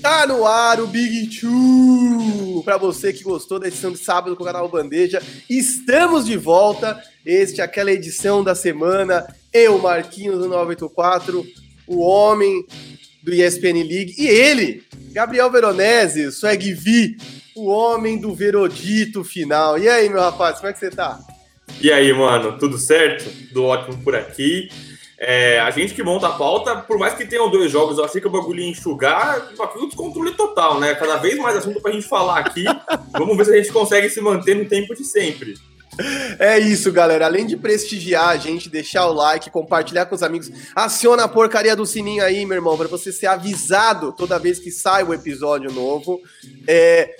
Tá no ar o Big Two! Para você que gostou da edição de sábado com o canal Bandeja, estamos de volta. Este é aquela edição da semana. Eu, Marquinhos do 984, o homem do ESPN League, e ele, Gabriel Veronese, Swag V, o homem do Verodito final. E aí, meu rapaz, como é que você tá? E aí, mano, tudo certo? Tudo ótimo por aqui. É, a gente que monta a pauta, por mais que tenham dois jogos, eu achei que o bagulho ia enxugar, que o descontrole total, né? Cada vez mais assunto pra gente falar aqui. Vamos ver se a gente consegue se manter no tempo de sempre. É isso, galera. Além de prestigiar a gente, deixar o like, compartilhar com os amigos, aciona a porcaria do sininho aí, meu irmão, para você ser avisado toda vez que sai o episódio novo. É,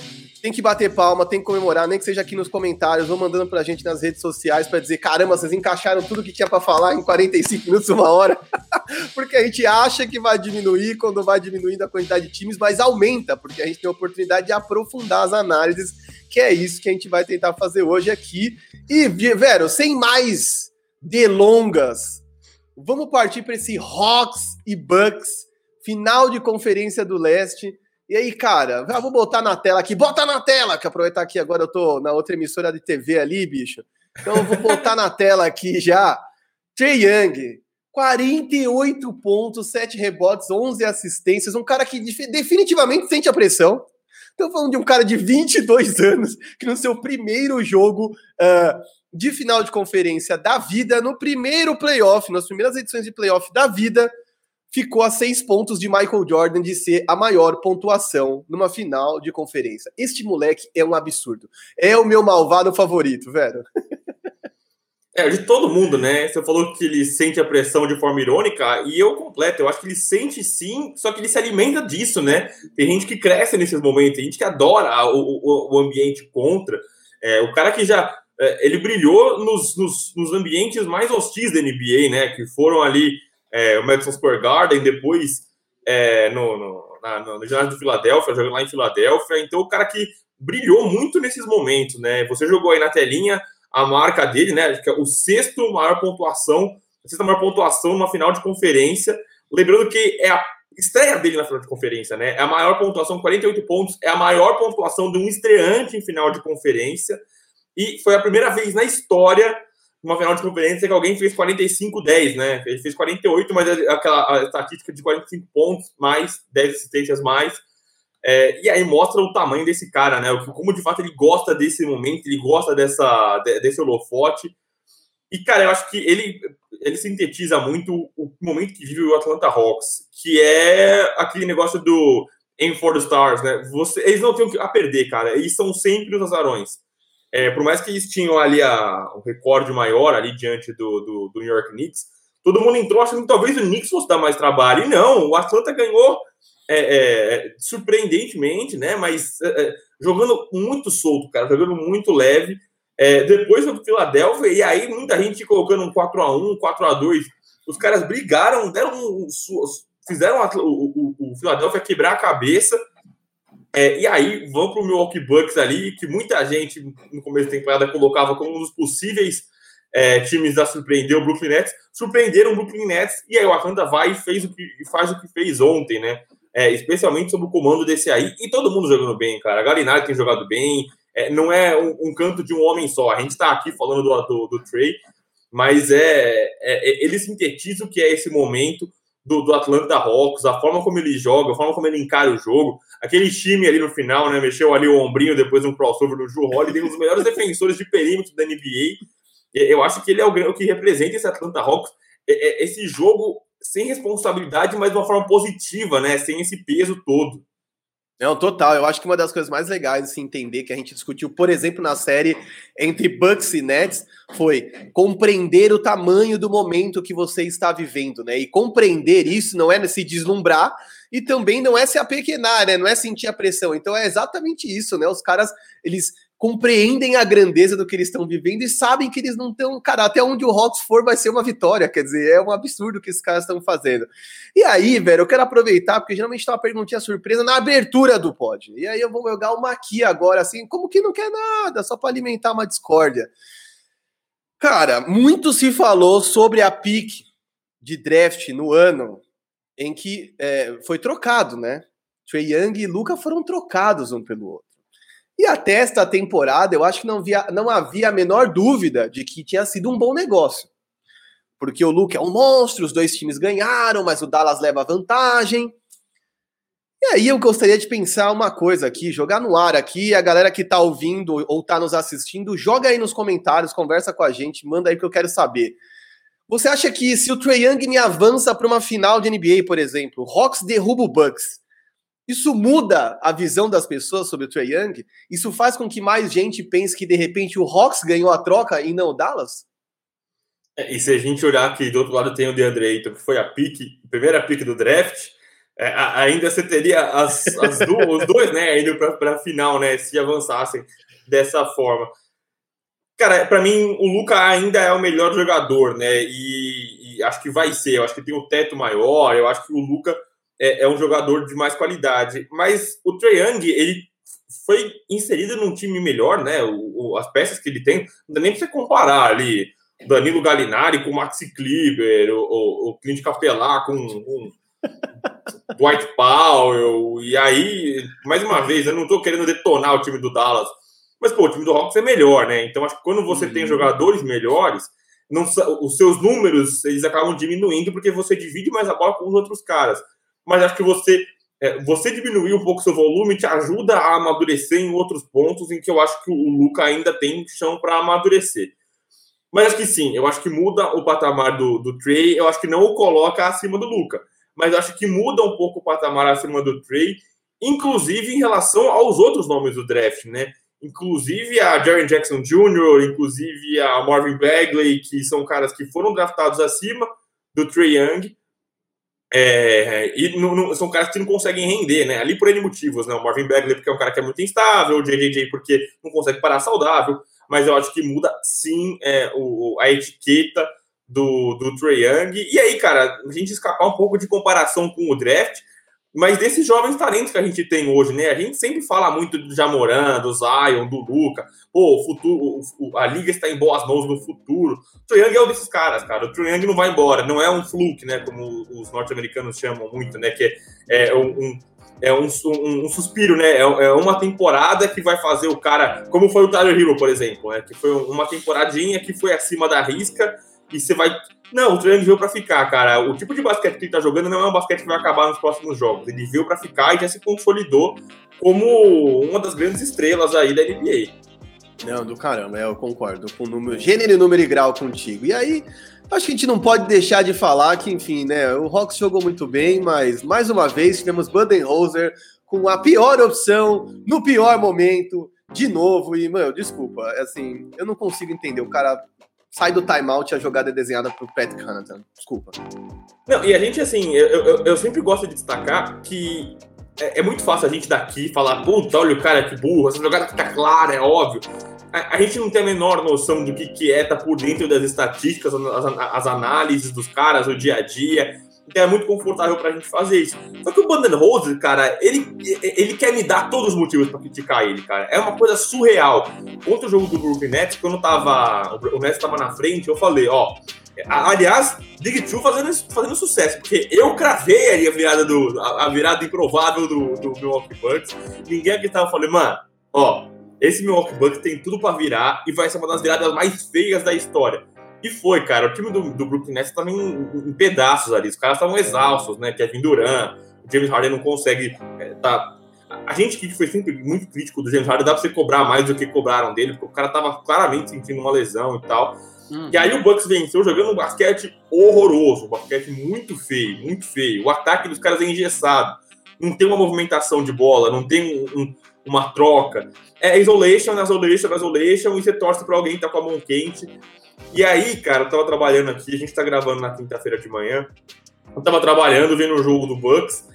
tem que bater palma, tem que comemorar, nem que seja aqui nos comentários, vão mandando pra gente nas redes sociais para dizer, caramba, vocês encaixaram tudo que tinha para falar em 45 minutos, uma hora. porque a gente acha que vai diminuir quando vai diminuindo a quantidade de times, mas aumenta, porque a gente tem a oportunidade de aprofundar as análises, que é isso que a gente vai tentar fazer hoje aqui. E, Vero, sem mais delongas, vamos partir para esse Hawks e Bucks, final de conferência do leste. E aí, cara, ah, vou botar na tela aqui, bota na tela, que aproveitar que agora eu tô na outra emissora de TV ali, bicho. Então eu vou botar na tela aqui já. Trey Young, 48 pontos, 7 rebotes, 11 assistências, um cara que definitivamente sente a pressão. Estou falando de um cara de 22 anos que no seu primeiro jogo uh, de final de conferência da vida, no primeiro playoff, nas primeiras edições de playoff da vida, ficou a seis pontos de Michael Jordan de ser a maior pontuação numa final de conferência. Este moleque é um absurdo. É o meu malvado favorito, velho. É, de todo mundo, né? Você falou que ele sente a pressão de forma irônica, e eu completo. Eu acho que ele sente sim, só que ele se alimenta disso, né? Tem gente que cresce nesses momentos, tem gente que adora o, o, o ambiente contra. É, o cara que já. É, ele brilhou nos, nos, nos ambientes mais hostis da NBA, né? Que foram ali é, o Madison Square Garden, depois é, no, no, na, no, no ginásio do Filadélfia, jogando lá em Filadélfia. Então, o cara que brilhou muito nesses momentos, né? Você jogou aí na telinha a marca dele, né? Que é o sexto maior pontuação, a sexta maior pontuação numa final de conferência. Lembrando que é a estreia dele na final de conferência, né? É a maior pontuação, 48 pontos, é a maior pontuação de um estreante em final de conferência. E foi a primeira vez na história uma final de conferência que alguém fez 45-10, né? Ele fez 48, mas é aquela estatística de 45 pontos, mais 10 assistências mais. É, e aí mostra o tamanho desse cara, né? Como de fato ele gosta desse momento, ele gosta dessa, desse holofote. E, cara, eu acho que ele, ele sintetiza muito o momento que vive o Atlanta Hawks, que é aquele negócio do Aim for the Stars, né? Você, eles não têm a perder, cara. Eles são sempre os azarões. É, por mais que eles tinham ali a, um recorde maior ali diante do, do, do, New York Knicks, todo mundo entrou achando que talvez o Knicks fosse dar mais trabalho. E não, o Atlanta ganhou é, é, surpreendentemente, né? Mas é, é, jogando muito solto, cara, jogando muito leve. É, depois do Philadelphia, e aí muita gente colocando um 4x1, 4x2. Os caras brigaram, deram um, fizeram o, o, o Philadelphia quebrar a cabeça é, e aí, vamos para o Milwaukee Bucks ali, que muita gente no começo da temporada colocava como um dos possíveis é, times a surpreender o Brooklyn Nets. Surpreenderam o Brooklyn Nets e aí o Atlanta vai e fez o que, faz o que fez ontem, né? É, especialmente sob o comando desse aí. E todo mundo jogando bem, cara. A Galinari tem jogado bem. É, não é um, um, canto de um homem só. A gente está aqui falando do, do, do Trey, mas é, é, é, ele sintetiza o que é esse momento do, do Atlanta Hawks, a forma como ele joga, a forma como ele encara o jogo. Aquele time ali no final, né? Mexeu ali o ombrinho depois de um crossover do Drew Holiday, um dos melhores defensores de perímetro da NBA. Eu acho que ele é o, que representa esse Atlanta Hawks. É, é, esse jogo sem responsabilidade, mas de uma forma positiva, né? Sem esse peso todo. Não, total. Eu acho que uma das coisas mais legais de se entender que a gente discutiu, por exemplo, na série entre Bucks e Nets, foi compreender o tamanho do momento que você está vivendo, né? E compreender isso não é se deslumbrar e também não é se apequenar, né? Não é sentir a pressão. Então é exatamente isso, né? Os caras, eles compreendem a grandeza do que eles estão vivendo e sabem que eles não estão. Cara, até onde o Hawks for vai ser uma vitória. Quer dizer, é um absurdo o que esses caras estão fazendo. E aí, velho, eu quero aproveitar, porque geralmente tem uma perguntinha surpresa na abertura do pod. E aí eu vou jogar uma aqui agora, assim, como que não quer nada, só para alimentar uma discórdia. Cara, muito se falou sobre a pique de draft no ano em que é, foi trocado, né? Trey Young e Luca foram trocados um pelo outro. E até esta temporada, eu acho que não, via, não havia a menor dúvida de que tinha sido um bom negócio. Porque o Luca é um monstro, os dois times ganharam, mas o Dallas leva vantagem. E aí eu gostaria de pensar uma coisa aqui, jogar no ar aqui, a galera que tá ouvindo ou tá nos assistindo, joga aí nos comentários, conversa com a gente, manda aí que eu quero saber. Você acha que se o Trae Young avança para uma final de NBA, por exemplo, o Hawks derruba o Bucks, isso muda a visão das pessoas sobre o Trae Young? Isso faz com que mais gente pense que de repente o Hawks ganhou a troca e não o Dallas? É, e se a gente olhar que do outro lado tem o DeAndre Ayton, que foi a pique, a primeira pique do draft, é, ainda você teria as, as do, os dois, né, indo para a final, né, se avançassem dessa forma. Cara, para mim, o Luca ainda é o melhor jogador, né? E, e, acho que vai ser. Eu acho que tem um teto maior. Eu acho que o Luca é, é um jogador de mais qualidade. Mas o Trae Young, ele foi inserido num time melhor, né? O, o, as peças que ele tem, não dá nem pra você comparar ali. Danilo Galinari com o Maxi Kleber, o, o, o Clint Capelar com, com Dwight Powell. E aí, mais uma vez, eu não tô querendo detonar o time do Dallas mas, pô, o time do Hawks é melhor, né? Então, acho que quando você uhum. tem jogadores melhores, não, os seus números eles acabam diminuindo porque você divide mais a bola com os outros caras. Mas acho que você é, você diminuir um pouco seu volume te ajuda a amadurecer em outros pontos em que eu acho que o Luca ainda tem chão para amadurecer. Mas acho que sim, eu acho que muda o patamar do, do Trey, eu acho que não o coloca acima do Luca, mas acho que muda um pouco o patamar acima do Trey, inclusive em relação aos outros nomes do draft, né? Inclusive a Jaren Jackson Jr., inclusive a Marvin Bagley, que são caras que foram draftados acima do Trey Young. É, e não, não, são caras que não conseguem render, né? Ali por N motivos, né? O Marvin Bagley porque é um cara que é muito instável, o JJJ porque não consegue parar saudável, mas eu acho que muda sim é, o, a etiqueta do, do Trey Young. E aí, cara, a gente escapar um pouco de comparação com o draft, mas desses jovens talentos que a gente tem hoje, né? A gente sempre fala muito do Jamoran, do Zion, do Luca. Pô, o futuro, o, a liga está em boas mãos no futuro. O Young é um desses caras, cara. O Young não vai embora. Não é um fluke, né? Como os norte-americanos chamam muito, né? Que é, é um, é um, um, um, suspiro, né? É, é, uma temporada que vai fazer o cara, como foi o Tyler Hero, por exemplo, né? Que foi uma temporadinha que foi acima da risca e você vai não, o treino veio para ficar, cara. O tipo de basquete que ele tá jogando não é um basquete que vai acabar nos próximos jogos. Ele veio para ficar e já se consolidou como uma das grandes estrelas aí da NBA. Não, do caramba, eu concordo com o número, gênero, número e grau contigo. E aí, acho que a gente não pode deixar de falar que, enfim, né, o Hawks jogou muito bem, mas mais uma vez tivemos Budenholzer com a pior opção, no pior momento, de novo. E, mano, desculpa, assim, eu não consigo entender. O cara sai do timeout a jogada é desenhada pro Pat Connaughton. Desculpa. Não, e a gente, assim, eu, eu, eu sempre gosto de destacar que é, é, muito fácil a gente daqui falar, puta, olha o cara que burro, essa jogada fica clara, é óbvio. A, a, gente não tem a menor noção do que, que é tá por dentro das estatísticas, as, as análises dos caras, o dia a dia. Então é muito confortável pra gente fazer isso. Só que o Rose, cara, ele, ele quer me dar todos os motivos pra criticar ele, cara. É uma coisa surreal. Contra o jogo do Brooklyn Nets, quando tava, o Nets tava na frente, eu falei, ó. Aliás, Big Two fazendo, fazendo sucesso, porque eu cravei ali a virada, do, a, virada improvável do, do Milwaukee Bucks. Ninguém aqui tava falando, mano, ó, esse Milwaukee Bucks tem tudo para virar e vai ser uma das viradas mais feias da história. E foi, cara. O time do, do Brooklyn Nets estava em, em, pedaços ali. Os caras estavam exaustos, né? Kevin Durant, o James Harden não consegue. É, tá... A gente que foi sempre muito crítico do James Harden, dá pra você cobrar mais do que cobraram dele, porque o cara tava claramente sentindo uma lesão e tal. Uhum. E aí o Bucks venceu jogando um basquete horroroso, um basquete muito feio, muito feio. O ataque dos caras é engessado. Não tem uma movimentação de bola, não tem um, um, uma troca. É isolation, isolation, isolation, e você torce pra alguém que tá com a mão quente. E aí, cara, eu tava trabalhando aqui, a gente tá gravando na quinta-feira de manhã. Eu tava trabalhando, vendo o jogo do Bucks.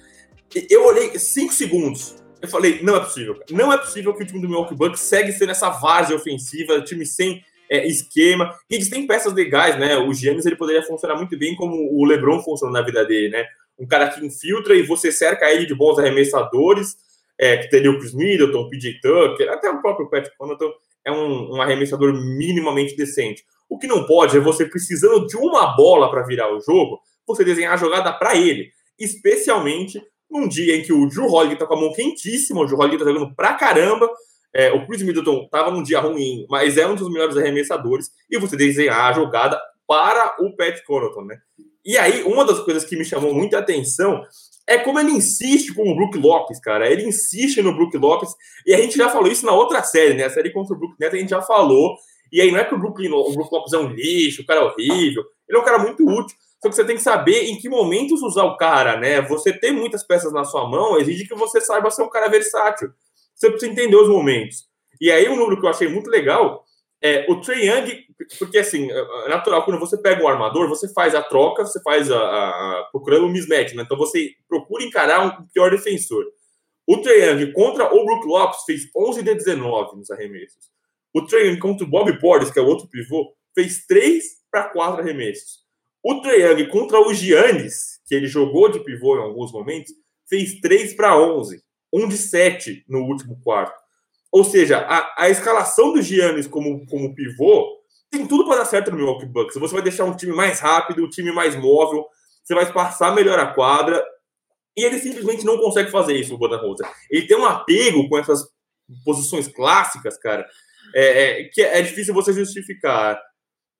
E eu olhei cinco segundos. Eu falei, não é possível. Não é possível que o time do Milwaukee Bucks segue sendo essa várzea ofensiva, time sem é, esquema. E eles têm peças legais, né? O Giannis ele poderia funcionar muito bem como o LeBron funciona na vida dele, né? Um cara que infiltra e você cerca ele de bons arremessadores, é, que teria o Chris Middleton, o PJ Tucker, até o próprio Pat Connaughton é um, um arremessador minimamente decente. O que não pode é você precisando de uma bola para virar o jogo, você desenhar a jogada para ele. especialmente num dia em que o Drew Holiday tá com a mão quentíssima, o Drew Holiday tá jogando pra caramba, é, o Chris Middleton tava num dia ruim, mas é um dos melhores arremessadores, e você desenhar a jogada para o Pat Connaughton, né? E aí, uma das coisas que me chamou muita atenção é como ele insiste com o Brook Lopes, cara. Ele insiste no Brook Lopes, e a gente já falou isso na outra série, né? A série contra o Brook Neto a gente já falou. E aí não é que o Brook, o Brook Lopes é um lixo, o cara é horrível. Ele é um cara muito útil. Só que você tem que saber em que momentos usar o cara, né? Você ter muitas peças na sua mão exige que você saiba ser um cara versátil. Você precisa entender os momentos. E aí um número que eu achei muito legal é o Trey Young, porque assim, é, é natural, quando você pega um armador, você faz a troca, você faz a, a, a procurando um mismatch, né? Então você procura encarar um pior defensor. O Trey Young contra o Brook Lopes fez 11 de 19 nos arremessos. O Young contra o Bob Portis, que é o outro pivô, fez 3 para 4 arremessos. O Young contra o Giannis, que ele jogou de pivô em alguns momentos, fez 3 para 11. 1 de 7 no último quarto. Ou seja, a, a escalação do Giannis como, como pivô tem tudo para dar certo no Milwaukee Bucks. Você vai deixar um time mais rápido, um time mais móvel, você vai passar melhor a quadra. E ele simplesmente não consegue fazer isso, o Budenholzer. Ele tem um apego com essas posições clássicas, cara, é, é, que é difícil você justificar.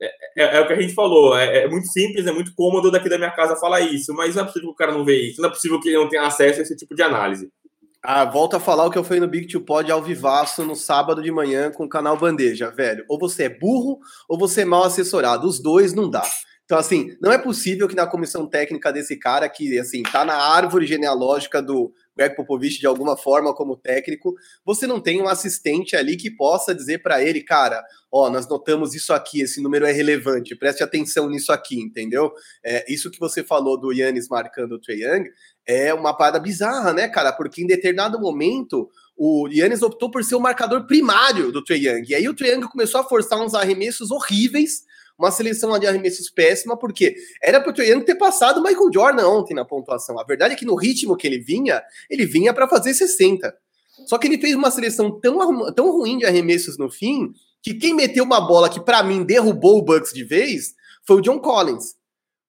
É, é, é, o que a gente falou, é, é, muito simples, é muito cômodo daqui da minha casa falar isso, mas não é possível que o cara não vê isso, não é possível que ele não tenha acesso a esse tipo de análise. Ah, volta a falar o que eu fui no Big Two Pod ao vivaço no sábado de manhã com o canal Bandeja, velho. Ou você é burro ou você é mal assessorado. Os dois não dá. Então, assim, não é possível que na comissão técnica desse cara, que, assim, tá na árvore genealógica do Greg Popovich de alguma forma como técnico, você não tem um assistente ali que possa dizer para ele, cara, ó, nós notamos isso aqui, esse número é relevante, preste atenção nisso aqui, entendeu? É, isso que você falou do Yannis marcando o Trae Young é uma parada bizarra, né, cara? Porque em determinado momento o Yannis optou por ser o marcador primário do Trae Young. E aí o Trae Young começou a forçar uns arremessos horríveis, uma seleção de arremessos péssima, porque era para o Young ter passado o Michael Jordan ontem na pontuação. A verdade é que no ritmo que ele vinha, ele vinha para fazer 60. Só que ele fez uma seleção tão, tão ruim de arremessos no fim, que quem meteu uma bola que para mim derrubou o Bucks de vez foi o John Collins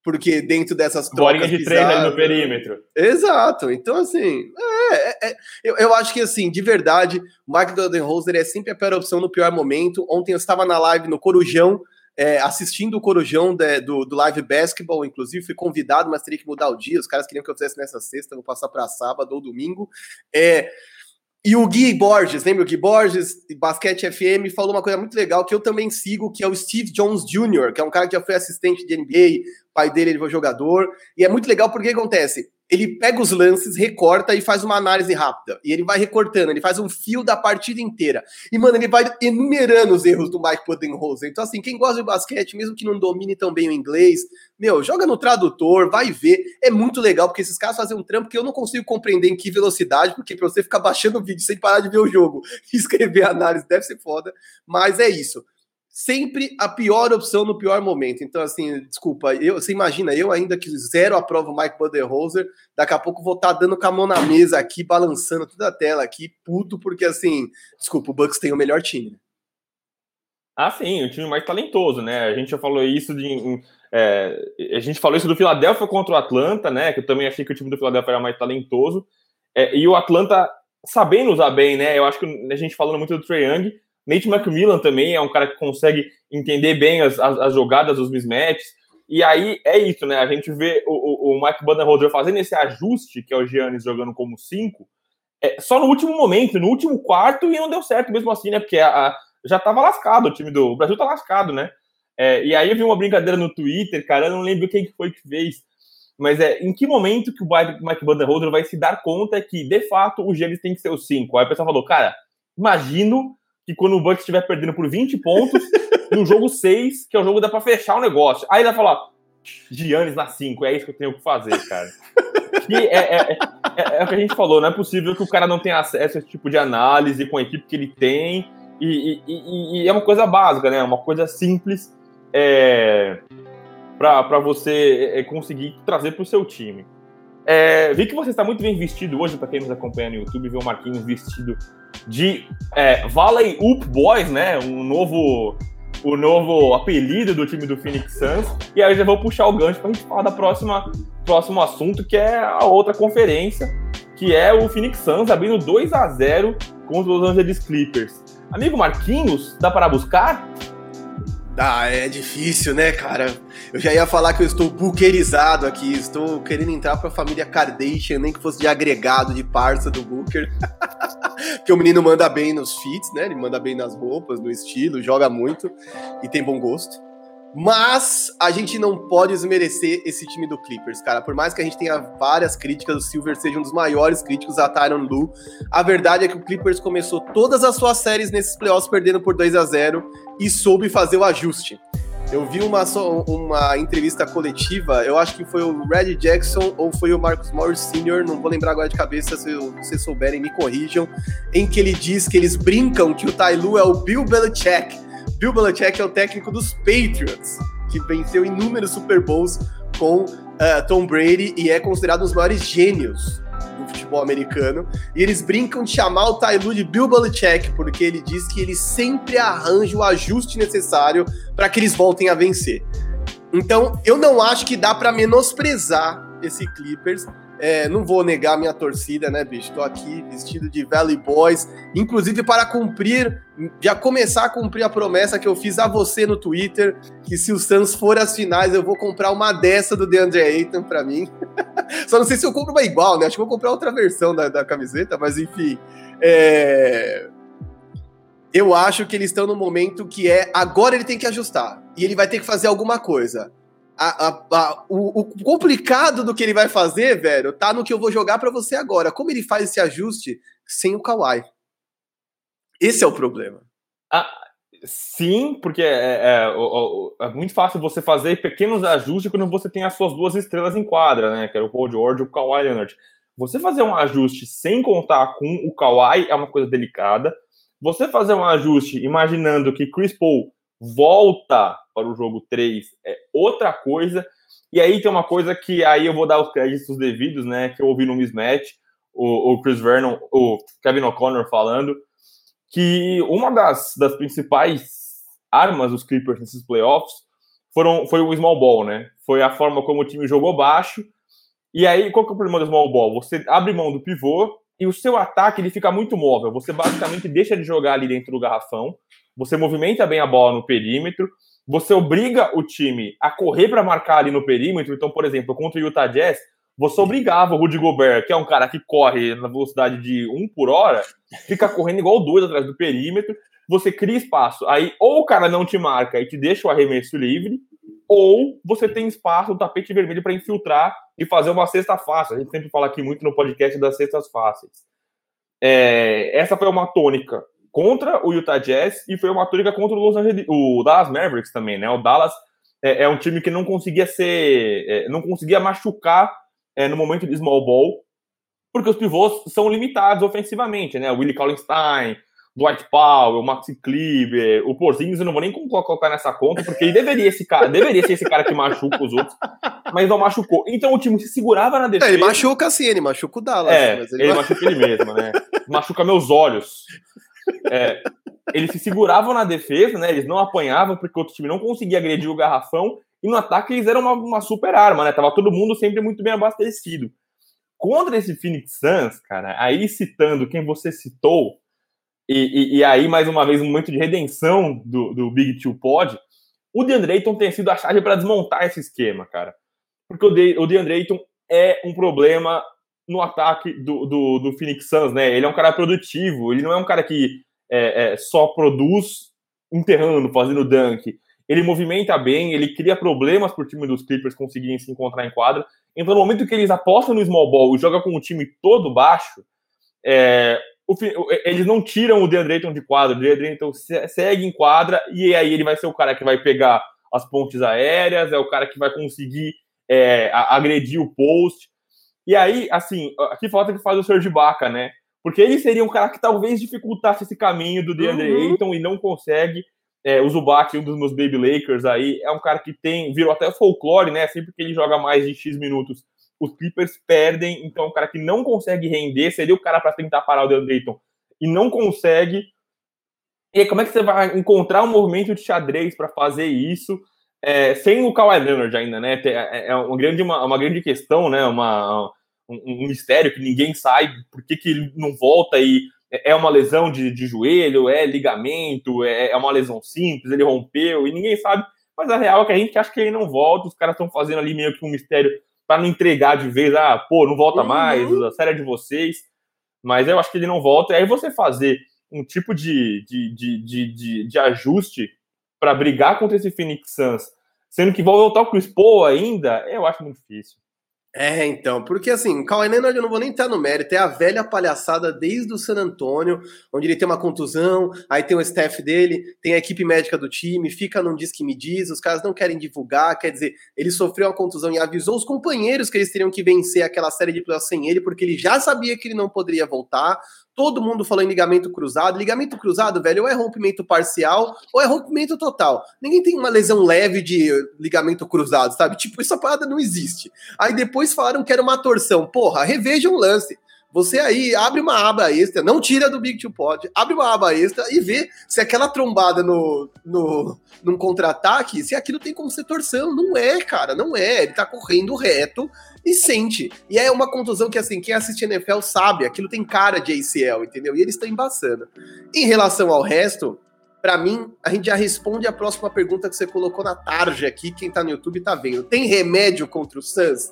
porque dentro dessas trocas... Bolinha de três ali no perímetro. Exato. Então, assim, é, é, é, eu, eu acho que, assim, de verdade, o Mike Dodenholzer é sempre a pior opção no pior momento. Ontem eu estava na live no Corujão, é, assistindo o Corujão de, do, do Live Basketball, inclusive fui convidado, mas teria que mudar o dia. Os caras queriam que eu fizesse nessa sexta, vou passar para sábado ou domingo. É, e o Gui Borges, lembra o Gui Borges, Basquete FM, falou uma coisa muito legal que eu também sigo, que é o Steve Jones Jr., que é um cara que já foi assistente de NBA, pai dele ele foi jogador, e é muito legal porque acontece, ele pega os lances, recorta e faz uma análise rápida. E ele vai recortando, ele faz um fio da partida inteira. E, mano, ele vai enumerando os erros do Mike Budenholzer. Então, assim, quem gosta de basquete, mesmo que não domine tão bem o inglês, meu, joga no tradutor, vai ver. É muito legal, porque esses caras fazem um trampo que eu não consigo compreender em que velocidade, porque pra você ficar baixando o vídeo sem parar de ver o jogo e escrever a análise deve ser foda. Mas é isso sempre a pior opção no pior momento. Então, assim, desculpa, eu, você imagina, eu ainda que zero aprovo o Mike Budenholzer, daqui a pouco vou estar tá dando com a mão na mesa aqui, balançando toda a tela aqui, puto, porque assim, desculpa, o Bucks tem o melhor time. Ah, sim, o time mais talentoso, né? A gente já falou isso de. É, a gente falou isso do Philadelphia contra o Atlanta, né? Que eu também achei que o time do Philadelphia era mais talentoso. É, e o Atlanta sabendo usar bem, né? Eu acho que a gente falando muito do Trae Young, Nate McMillan também é um cara que consegue entender bem as, as, as jogadas, os mismatches. E aí é isso, né? A gente vê o, o, o Mike Budenholzer fazendo esse ajuste, que é o Giannis jogando como 5, é, só no último momento, no último quarto, e não deu certo mesmo assim, né? Porque a, a, já tava lascado o time do. O Brasil tá lascado, né? É, e aí eu vi uma brincadeira no Twitter, cara, eu não lembro quem foi que fez. Mas é em que momento que o Mike Budenholzer vai se dar conta que, de fato, o Giannis tem que ser o 5? Aí o pessoal falou, cara, imagino que quando o Bucks estiver perdendo por 20 pontos, no jogo 6, que é o jogo dá pra fechar o negócio. Aí ele vai falar, Giannis na 5, é isso que eu tenho que fazer, cara. E é, é, é, é, o que a gente falou, não é possível que o cara não tenha acesso a esse tipo de análise com a equipe que ele tem. E, e, e é uma coisa básica, né? Uma coisa simples é, para você é, conseguir trazer para o seu time. É, vi que você está muito bem vestido hoje, para quem nos acompanha no YouTube, viu o Marquinhos vestido de é, Valley Up Boys, né? Um novo o novo apelido do time do Phoenix Suns. E aí eu já vou puxar o gancho para a gente falar da próxima próximo assunto, que é a outra conferência, que é o Phoenix Suns abrindo 2 a 0 contra os Los Angeles Clippers. Amigo Marquinhos, dá para buscar? Ah, é difícil, né, cara? Eu já ia falar que eu estou bookerizado aqui, estou querendo entrar para a família Kardashian, nem que fosse de agregado, de parça do Booker. Porque o menino manda bem nos fits, né? Ele manda bem nas roupas, no estilo, joga muito e tem bom gosto. Mas a gente não pode desmerecer esse time do Clippers, cara. Por mais que a gente tenha várias críticas, o Silver seja um dos maiores críticos a Tyron Lu, a verdade é que o Clippers começou todas as suas séries nesses playoffs perdendo por 2 a 0 e soube fazer o ajuste. Eu vi uma, uma entrevista coletiva, eu acho que foi o Red Jackson ou foi o Marcus Morris Sr., não vou lembrar agora de cabeça, se vocês souberem, me corrijam, em que ele diz que eles brincam que o Tai Lu é o Bill Belichick Bill Belichick é o técnico dos Patriots, que venceu inúmeros Super Bowls com uh, Tom Brady e é considerado um dos maiores gênios do futebol americano. E eles brincam de chamar o Lue de Bill Belichick, porque ele diz que ele sempre arranja o ajuste necessário para que eles voltem a vencer. Então, eu não acho que dá para menosprezar esse Clippers. É, não vou negar minha torcida, né, bicho? Tô aqui vestido de Valley Boys, inclusive para cumprir, já começar a cumprir a promessa que eu fiz a você no Twitter, que se o Suns for às finais, eu vou comprar uma dessa do DeAndre Ayton para mim. Só não sei se eu compro uma igual, né? Acho que vou comprar outra versão da, da camiseta, mas enfim. É... Eu acho que eles estão no momento que é agora ele tem que ajustar e ele vai ter que fazer alguma coisa a, a, a, o, o, complicado do que ele vai fazer, velho, tá no que eu vou jogar para você agora. Como ele faz esse ajuste sem o Kawhi? Esse é o problema. Ah, sim, porque é, é, é, é, muito fácil você fazer pequenos ajustes quando você tem as suas duas estrelas em quadra, né? Que é o Paul George e o Kawhi Leonard. Você fazer um ajuste sem contar com o Kawhi é uma coisa delicada. Você fazer um ajuste imaginando que Chris Paul volta para o jogo 3 é outra coisa. E aí tem uma coisa que aí eu vou dar os créditos devidos, né? Que eu ouvi no mismatch, o, o Chris Vernon, o Kevin O'Connor falando, que uma das, das principais armas dos Clippers nesses playoffs foram, foi o small ball, né? Foi a forma como o time jogou baixo. E aí, qual que é o problema do small ball? Você abre mão do pivô e o seu ataque ele fica muito móvel. Você basicamente deixa de jogar ali dentro do garrafão você movimenta bem a bola no perímetro, você obriga o time a correr para marcar ali no perímetro. Então, por exemplo, contra o Utah Jazz, você obrigava o Rudy Gobert, que é um cara que corre na velocidade de 1 por hora, fica correndo igual dois atrás do perímetro, você cria espaço. Aí, ou o cara não te marca e te deixa o arremesso livre, ou você tem espaço no tapete vermelho para infiltrar e fazer uma cesta fácil. A gente sempre fala aqui muito no podcast das cestas fáceis. É, essa foi uma tônica contra o Utah Jazz e foi uma tônica contra o, Los Angeles, o Dallas Mavericks também, né? O Dallas é, é um time que não conseguia ser, é, não conseguia machucar é, no momento de small ball, porque os pivôs são limitados ofensivamente, né? O Willie Kallenstein, Dwight Powell, o Maxi Kleber, o Porzingis, eu não vou nem colocar nessa conta, porque ele deveria, esse cara, deveria ser esse cara que machuca os outros, mas não machucou. Então o time se segurava na defesa. É, ele machuca sim, ele machuca o Dallas. É, ele, ele machuca ele mesmo, né? Machuca meus olhos. É, eles se seguravam na defesa, né? Eles não apanhavam porque o outro time não conseguia agredir o garrafão. E no ataque eles eram uma, uma super arma, né? Tava todo mundo sempre muito bem abastecido. Contra esse Phoenix Suns, cara, aí citando quem você citou, e, e, e, aí, mais uma vez, um momento de redenção do, do Big Two Pod, o DeAndre Ayton tem sido a chave para desmontar esse esquema, cara. Porque o, De, DeAndre Ayton é um problema no ataque do, do, do, Phoenix Suns, né? Ele é um cara produtivo, ele não é um cara que é, é, só produz enterrando, fazendo dunk. Ele movimenta bem, ele cria problemas para o time dos Clippers conseguirem se encontrar em quadra. Então, no momento que eles apostam no small ball e jogam com o time todo baixo, é, o, eles não tiram o DeAndre Ayton de quadra. O DeAndre Ayton segue em quadra e aí ele vai ser o cara que vai pegar as pontes aéreas, é o cara que vai conseguir é, agredir o post. E aí, assim, aqui falta que faz o Serge Baca, né? Porque ele seria um cara que talvez dificultasse esse caminho do DeAndre uhum. Ayton e não consegue. É, o Zubac, um dos meus baby Lakers aí, é um cara que tem, virou até folclore, né? Sempre que ele joga mais de X minutos, os Clippers perdem. Então, é um cara que não consegue render, seria o cara para tentar parar o DeAndre Ayton e não consegue. E aí, como é que você vai encontrar um movimento de xadrez para fazer isso é, sem o Kawhi Leonard ainda, né? É, é uma grande, uma, uma grande questão, né? Uma, um, um, mistério que ninguém sabe por que, que ele não volta e é uma lesão de, de joelho, é ligamento, é, é uma lesão simples, ele rompeu e ninguém sabe. Mas a real é que a gente acha que ele não volta, os caras estão fazendo ali meio que um mistério para não entregar de vez, ah, pô, não volta uhum. mais, a série é de vocês. Mas eu acho que ele não volta. E aí você fazer um tipo de, de, de, de, de, de ajuste para brigar contra esse Phoenix Suns, sendo que vai voltar o Chris Paul ainda, eu acho muito difícil. É, então, porque assim, o Kawhi Leonard eu não vou nem entrar no mérito, é a velha palhaçada desde o San Antonio, onde ele tem uma contusão, aí tem o staff dele, tem a equipe médica do time, fica num diz que me diz, os caras não querem divulgar, quer dizer, ele sofreu uma contusão e avisou os companheiros que eles teriam que vencer aquela série de playoffs sem ele, porque ele já sabia que ele não poderia voltar, todo mundo falou em ligamento cruzado. Ligamento cruzado, velho, ou é rompimento parcial ou é rompimento total. Ninguém tem uma lesão leve de ligamento cruzado, sabe? Tipo, essa parada não existe. Aí depois falaram que era uma torção. Porra, reveja um lance. Você aí abre uma aba extra, não tira do Big Two Pod, abre uma aba extra e vê se aquela trombada no, no num contra-ataque, se aquilo tem como ser torção. Não é, cara, não é. Ele tá correndo reto e sente. E é uma contusão que, assim, quem assiste NFL sabe, aquilo tem cara de ACL, entendeu? E eles estão embaçando. Em relação ao resto, para mim, a gente já responde a próxima pergunta que você colocou na tarde aqui, quem tá no YouTube tá vendo. Tem remédio contra o Suns?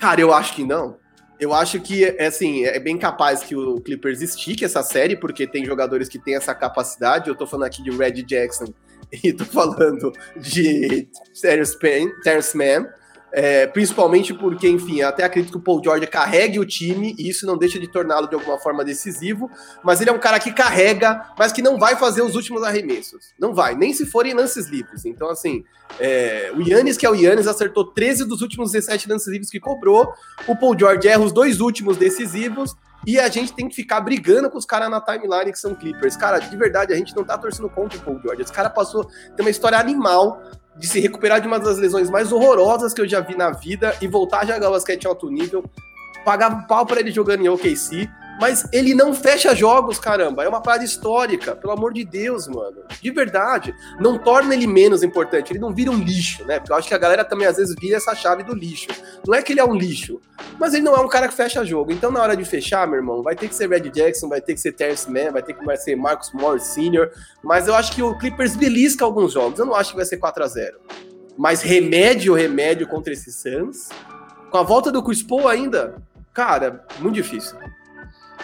Cara, eu acho que não. Eu acho que, é, assim, é bem capaz que o Clippers estique essa série, porque tem jogadores que têm essa capacidade. Eu tô falando aqui de Red Jackson e tô falando de Terrence Mann. É, principalmente porque, enfim, até acredito que o Paul George carregue o time e isso não deixa de torná-lo de alguma forma decisivo, mas ele é um cara que carrega, mas que não vai fazer os últimos arremessos. Não vai, nem se forem lances livres. Então, assim, é, o Yannis, que é o Yannis, acertou 13 dos últimos 17 lances livres que cobrou. O Paul George erra os dois últimos decisivos. E a gente tem que ficar brigando com os caras na timeline que são Clippers. Cara, de verdade, a gente não tá torcendo contra o Paul George. Esse cara passou, tem uma história animal de se recuperar de uma das lesões mais horrorosas que eu já vi na vida e voltar a jogar basquete em alto nível. Pagava pau para ele jogando em OKC. Mas ele não fecha jogos, caramba. É uma parada histórica, pelo amor de Deus, mano. De verdade. Não torna ele menos importante. Ele não vira um lixo, né? Porque eu acho que a galera também às vezes vira essa chave do lixo. Não é que ele é um lixo, mas ele não é um cara que fecha jogo. Então, na hora de fechar, meu irmão, vai ter que ser Red Jackson, vai ter que ser Terrence Mann, vai ter que ser Marcus Morris Sr. Mas eu acho que o Clippers belisca alguns jogos. Eu não acho que vai ser 4 a 0 Mas remédio, remédio contra esses Suns. Com a volta do Chris Paul ainda, cara, muito difícil.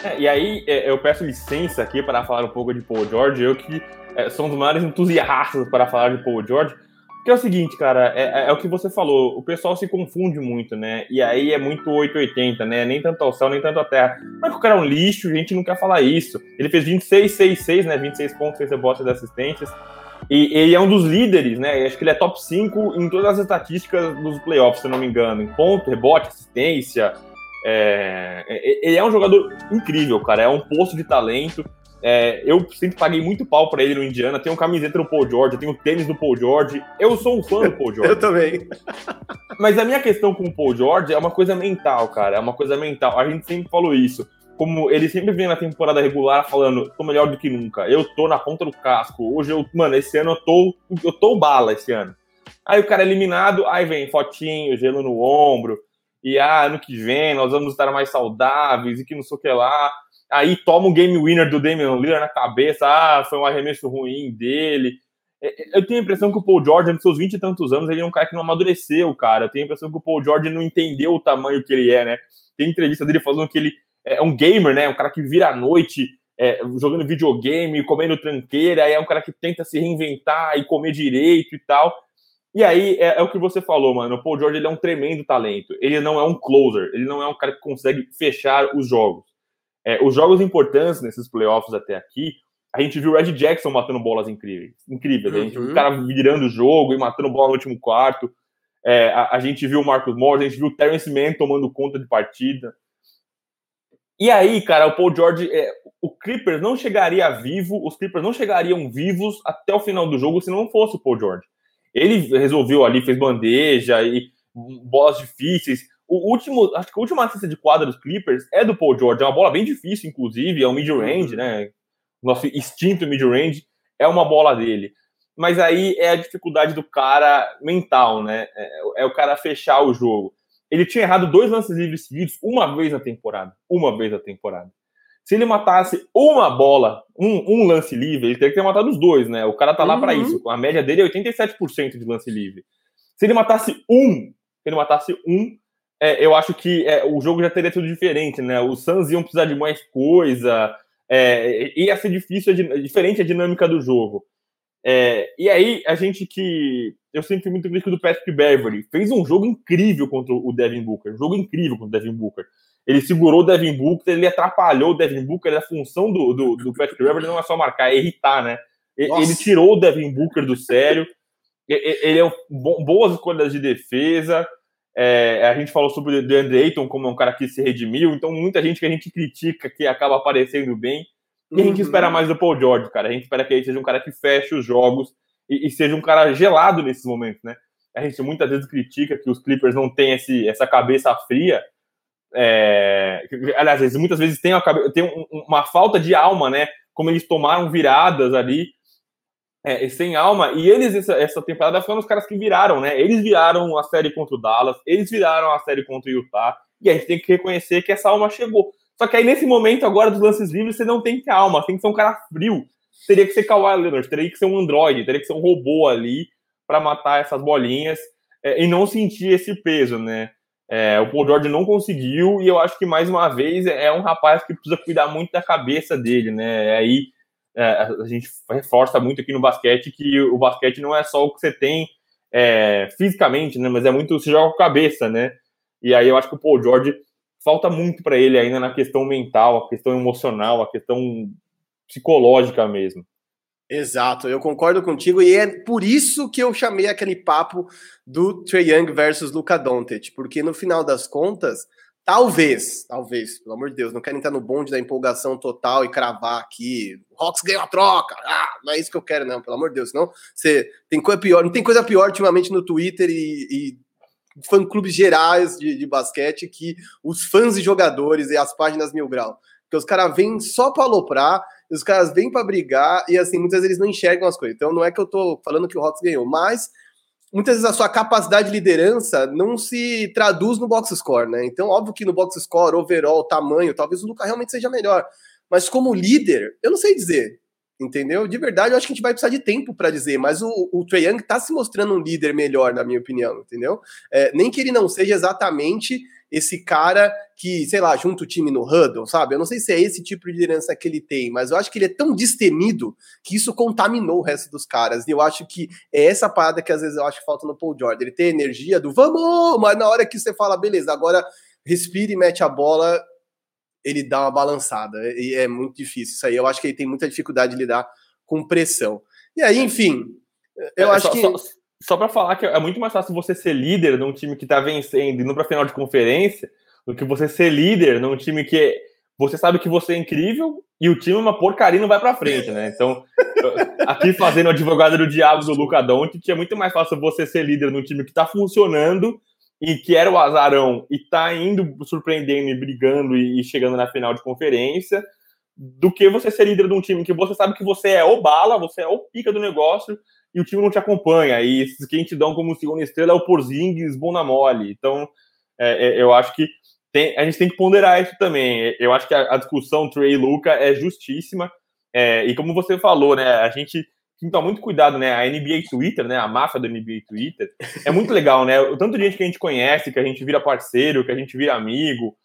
É, e aí é, eu peço licença aqui para falar um pouco de Paul George, eu que é, sou um dos maiores entusiastas para falar de Paul George, porque é o seguinte, cara, é, é, é, o que você falou, o pessoal se confunde muito, né? E aí é muito 880, né? Nem tanto ao céu, nem tanto à terra. Não é o cara é um lixo, a gente não quer falar isso. Ele fez 26, 6, 6, né? 26 pontos, 6 rebotes de assistências. E ele é um dos líderes, né? Acho que ele é top 5 em todas as estatísticas dos playoffs, se não me engano. Em ponto, rebote, assistência, é, é, ele é um jogador incrível, cara. É um posto de talento. É, eu sempre paguei muito pau para ele no Indiana. Tenho camiseta do Paul George, tenho tênis do Paul George. Eu sou um fã do Paul George. eu também. Mas a minha questão com o Paul George é uma coisa mental, cara. É uma coisa mental. A gente sempre falou isso. Como ele sempre vem na temporada regular falando, tô melhor do que nunca. Eu tô na ponta do casco. Hoje eu, mano, esse ano eu tô, eu tô bala esse ano. Aí o cara é eliminado, aí vem fotinho, gelo no ombro e ah, ano que vem nós vamos estar mais saudáveis e que não sei o que lá. Aí toma o game winner do Damian Lillard na cabeça, ah, foi um arremesso ruim dele. É, é, eu tenho a impressão que o Paul George, nos seus 20 e tantos anos, ele é um cara que não amadureceu, cara. Eu tenho a impressão que o Paul George não entendeu o tamanho que ele é, né? Tem entrevista dele falando que ele é um gamer, né? Um cara que vira à noite é, jogando videogame, comendo tranqueira, é um cara que tenta se reinventar e comer direito e tal. E aí é, é, o que você falou, mano. O Paul George ele é um tremendo talento. Ele não é um closer, ele não é um cara que consegue fechar os jogos. É, os jogos importantes nesses playoffs até aqui, a gente viu o Red Jackson matando bolas incríveis. incríveis. A gente viu o uhum. cara virando o jogo e matando bola no último quarto. É, a, a, gente viu o Marcus Morris, a gente viu o Terence Mann tomando conta de partida. E aí, cara, o Paul George, é, o Clippers não chegaria vivo, os Clippers não chegariam vivos até o final do jogo se não fosse o Paul George. Ele resolveu ali, fez bandeja e bolas difíceis. O último, acho que a última assistência de quadra dos Clippers é do Paul George. É uma bola bem difícil, inclusive, é um mid-range, né? Nosso instinto mid-range. é uma bola dele. Mas aí é a dificuldade do cara mental, né? É, é o cara fechar o jogo. Ele tinha errado dois lances livres seguidos uma vez na temporada. Uma vez na temporada. Se ele matasse uma bola, um, um lance livre, ele teria que ter matado os dois, né? O cara tá lá uhum. para isso. A média dele é 87% de lance livre. Se ele matasse um, se ele matasse um, é, eu acho que é, o jogo já teria sido diferente, né? Os Suns iam precisar de mais coisa, é, ia ser difícil, diferente a dinâmica do jogo. É, e aí, a gente que. Eu sempre fui muito crítico do Patrick Beverly. Fez um jogo incrível contra o Devin Booker. Um jogo incrível contra o Devin Booker. Ele segurou o Devin Booker, ele atrapalhou o Devin Booker. A função do, do, do Patrick Beverly não é só marcar, é irritar, né? Nossa. Ele tirou o Devin Booker do sério. Ele é um, boas escolhas de defesa. É, a gente falou sobre o DeAndre Ayton como um cara que se redimiu. Então, muita gente que a gente critica que acaba aparecendo bem. E a gente uhum. espera mais do Paul George, cara. A gente espera que ele seja um cara que feche os jogos e, e, seja um cara gelado nesses momentos, né? A gente muitas vezes critica que os Clippers não têm esse, essa cabeça fria. É... Aliás, muitas vezes tem, uma, tem uma falta de alma, né? Como eles tomaram viradas ali é, sem alma. E eles, essa, essa, temporada, foram os caras que viraram, né? Eles viraram a série contra o Dallas, eles viraram a série contra o Utah. E a gente tem que reconhecer que essa alma chegou. Só que aí, nesse momento agora dos lances livres, você não tem que ter alma, tem que ser um cara frio. Teria que ser Kawhi Leonard, teria que ser um androide, teria que ser um robô ali para matar essas bolinhas é, e não sentir esse peso, né? É, o Paul George não conseguiu e eu acho que mais uma vez é um rapaz que precisa cuidar muito da cabeça dele, né? Aí é, a gente reforça muito aqui no basquete que o basquete não é só o que você tem é, fisicamente, né? Mas é muito você joga com a cabeça, né? E aí eu acho que o Paul George falta muito para ele ainda na questão mental, a questão emocional, a questão psicológica mesmo. Exato, eu concordo contigo e é por isso que eu chamei aquele papo do Trey Young versus Luca Doncic, porque no final das contas, talvez, talvez, pelo amor de Deus, não quero entrar no bonde da empolgação total e cravar aqui, o Hawks ganhou a troca, ah, não é isso que eu quero não, pelo amor de Deus, não, você tem coisa pior, não tem coisa pior ultimamente no Twitter e, e fã-clubes gerais de, de, basquete que os fãs e jogadores e as páginas mil grau. Porque os caras vêm só para aloprar, os caras vêm para brigar e assim, muitas vezes eles não enxergam as coisas. Então não é que eu tô falando que o Hawks ganhou, mas muitas vezes a sua capacidade de liderança não se traduz no box score, né? Então, óbvio que no box score, overall, tamanho, talvez o Luca realmente seja melhor. Mas como líder, eu não sei dizer entendeu? De verdade, eu acho que a gente vai precisar de tempo para dizer, mas o, o Trae Young tá se mostrando um líder melhor, na minha opinião, entendeu? É, nem que ele não seja exatamente esse cara que, sei lá, junta o time no huddle, sabe? Eu não sei se é esse tipo de liderança que ele tem, mas eu acho que ele é tão destemido que isso contaminou o resto dos caras. E eu acho que é essa parada que às vezes eu acho que falta no Paul George. Ele tem energia do vamos, mas na hora que você fala, beleza, agora respire e mete a bola, ele dá uma balançada. E é muito difícil isso aí. Eu acho que ele tem muita dificuldade de lidar com pressão. E aí, enfim, eu é, acho só, que. Só, só para falar que é muito mais fácil você ser líder num time que tá vencendo e indo pra final de conferência do que você ser líder num time que você sabe que você é incrível e o time é uma porcaria e não vai para frente, né? Então, aqui fazendo advogado do diabo do Luca Doncic, é muito mais fácil você ser líder num time que tá funcionando e que era o azarão e tá indo surpreendendo e brigando e, chegando na final de conferência, do que você ser líder de um time que você sabe que você é o bala, você é o pica do negócio e o time não te acompanha. E esses que te dão como segunda estrela é o Porzingis, Bonamole. Então, é, é, eu acho que tem, a gente tem que ponderar isso também. Eu acho que a, a discussão Trey Luca é justíssima. É, e como você falou, né, a gente tem que tomar muito cuidado, né? A NBA Twitter, né? A máfia do NBA Twitter é muito legal, né? O tanto de gente que a gente conhece, que a gente vira parceiro, que a gente vira amigo.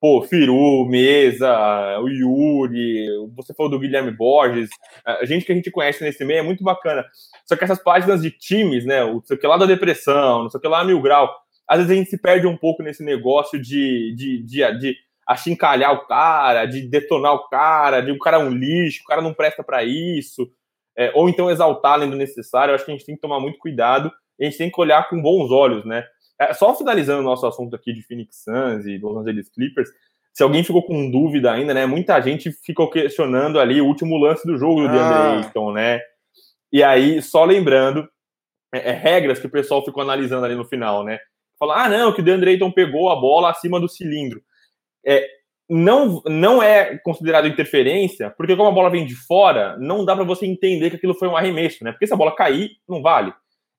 Pô, Firu, Mesa, o Yuri, você falou do Guilherme Borges, a gente que a gente conhece nesse meio é muito bacana. Só que essas páginas de times, né? O sei que lá da depressão, não sei o que lá mil grau, às vezes a gente se perde um pouco nesse negócio de, de, de, de achincalhar o cara, de detonar o cara, de o cara é um lixo, o cara não presta para isso é, ou então exaltar além do necessário. Eu acho que a gente tem que tomar muito cuidado e a gente tem que olhar com bons olhos, né? É, só finalizando o nosso assunto aqui de Phoenix Suns e Los Angeles Clippers, se alguém ficou com dúvida ainda, né? Muita gente ficou questionando ali o último lance do jogo do ah. DeAndre Ayton, né? E aí, só lembrando, é, é, regras que o pessoal ficou analisando ali no final, né? Falar, ah, não, que o DeAndre Ayton pegou a bola acima do cilindro. É, não, não é considerado interferência, porque como a bola vem de fora, não dá para você entender que aquilo foi um arremesso, né? Porque se a bola cair, não vale.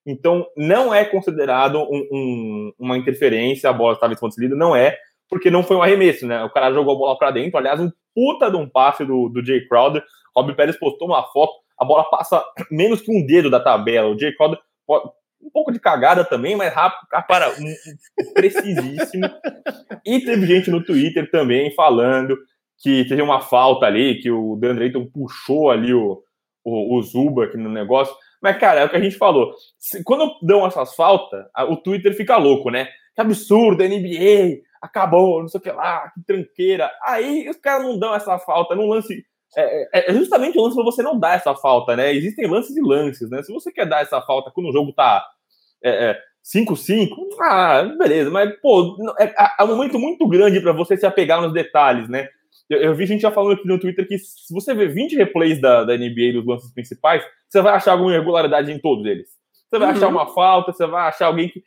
Então, não é considerado um, um, uma interferência, a bola estava escondida, não é, porque não foi um arremesso, né? O cara jogou a bola para dentro, aliás, um puta de um passe do, do Jay Crowder. Rob Pérez postou uma foto, a bola passa menos que um dedo da tabela. O Jay Crowder, um pouco de cagada também, mas rápido, para um, precisíssimo. e teve gente no Twitter também falando que teve uma falta ali, que o Dan Drayton puxou ali o, o, o Zuba aqui no negócio. Mas, cara, é o que a gente falou. Se, quando dão essas faltas, o Twitter fica louco, né? Que absurdo, NBA, acabou, não sei o que lá, que tranqueira. Aí os caras não dão essa falta, não lance. É, é, é justamente o lance pra você não dar essa falta, né? Existem lances e lances, né? Se você quer dar essa falta quando o jogo tá 5-5, é, é ah, beleza, mas, pô, é, é um momento muito grande para você se apegar nos detalhes, né? Eu, eu, vi gente já falando aqui no Twitter que se você ver 20 replays da, da NBA dos lances principais, você vai achar alguma irregularidade em todos eles. Você vai uhum. achar uma falta, você vai achar alguém que.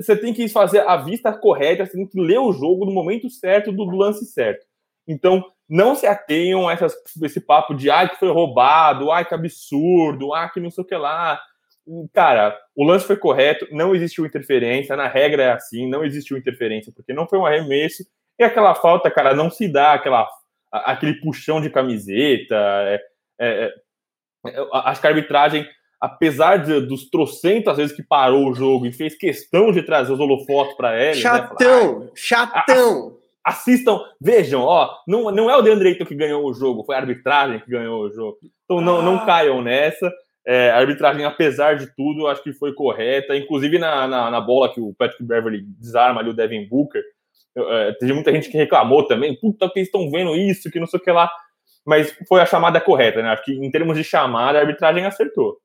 Você tem que fazer a vista correta, você tem que ler o jogo no momento certo, do lance certo. Então, não se atenham a essas, esse papo de ai que foi roubado, ai que absurdo, ai que não sei o que lá. Cara, o lance foi correto, não existiu interferência, na regra é assim, não existiu interferência, porque não foi um arremesso, e aquela falta, cara, não se dá aquela, aquele puxão de camiseta. É, é, é, acho que a arbitragem, apesar de, dos trocentas vezes que parou o jogo e fez questão de trazer os holofotos para ela. Chatão, né? chatão. Assistam, vejam, ó, não, não é o Deandre que ganhou o jogo, foi a arbitragem que ganhou o jogo. Então não, ah. não caiam nessa. É, a arbitragem, apesar de tudo, acho que foi correta. Inclusive na, na, na bola que o Patrick Beverly desarma ali o Devin Booker, é, teve muita gente que reclamou também, puta, que estão vendo isso, que não sei o que lá. Mas foi a chamada correta, né? Acho que em termos de chamada, a arbitragem acertou.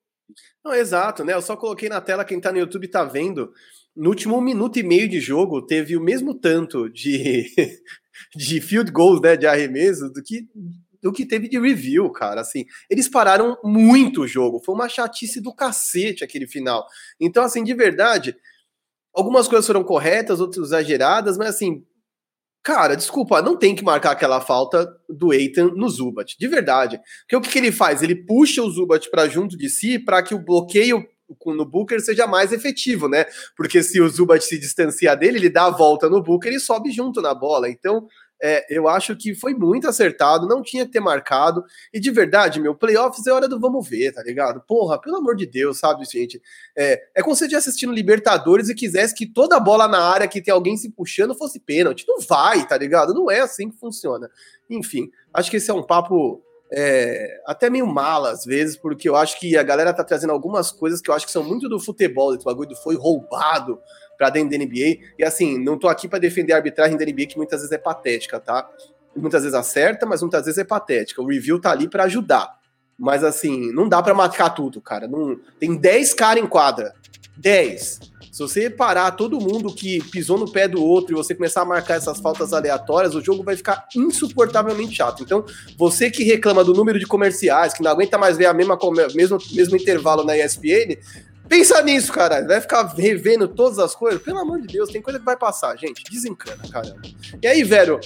Não, exato, né? Eu só coloquei na tela, quem tá no YouTube tá vendo. No último minuto e meio de jogo, teve o mesmo tanto de, de field goals, né? De arremesso, do que, do que teve de review, cara. Assim, eles pararam muito o jogo. Foi uma chatice do cacete aquele final. Então, assim, de verdade, Algumas coisas foram corretas, outras exageradas, mas assim, cara, desculpa, não tem que marcar aquela falta do Eitan no Zubat, de verdade. Porque o que, que ele faz? Ele puxa o Zubat para junto de si para que o bloqueio no Booker seja mais efetivo, né? Porque se o Zubat se distanciar dele, ele dá a volta no Booker e sobe junto na bola. Então, é, eu acho que foi muito acertado, não tinha que ter marcado. E de verdade, meu, playoffs é hora do vamos ver, tá ligado? Porra, pelo amor de Deus, sabe, gente? É, é como se você assistindo Libertadores e quisesse que toda bola na área que tem alguém se puxando fosse pênalti. Não vai, tá ligado? Não é assim que funciona. Enfim, acho que esse é um papo é, até meio mala às vezes, porque eu acho que a galera tá trazendo algumas coisas que eu acho que são muito do futebol, esse bagulho foi roubado, para dentro da NBA. E assim, não tô aqui para defender a arbitragem da NBA, que muitas vezes é patética, tá? Muitas vezes acerta, mas muitas vezes é patética. O review tá ali para ajudar. Mas assim, não dá para marcar tudo, cara. Não... Tem 10 caras em quadra. 10. Se você parar todo mundo que pisou no pé do outro e você começar a marcar essas faltas aleatórias, o jogo vai ficar insuportavelmente chato. Então, você que reclama do número de comerciais, que não aguenta mais ver a mesma mesmo, mesmo intervalo na ESPN, Pensa nisso, cara. Vai ficar revendo todas as coisas? Pelo amor de Deus, tem coisa que vai passar, gente. Desencana, caramba. E aí, velho,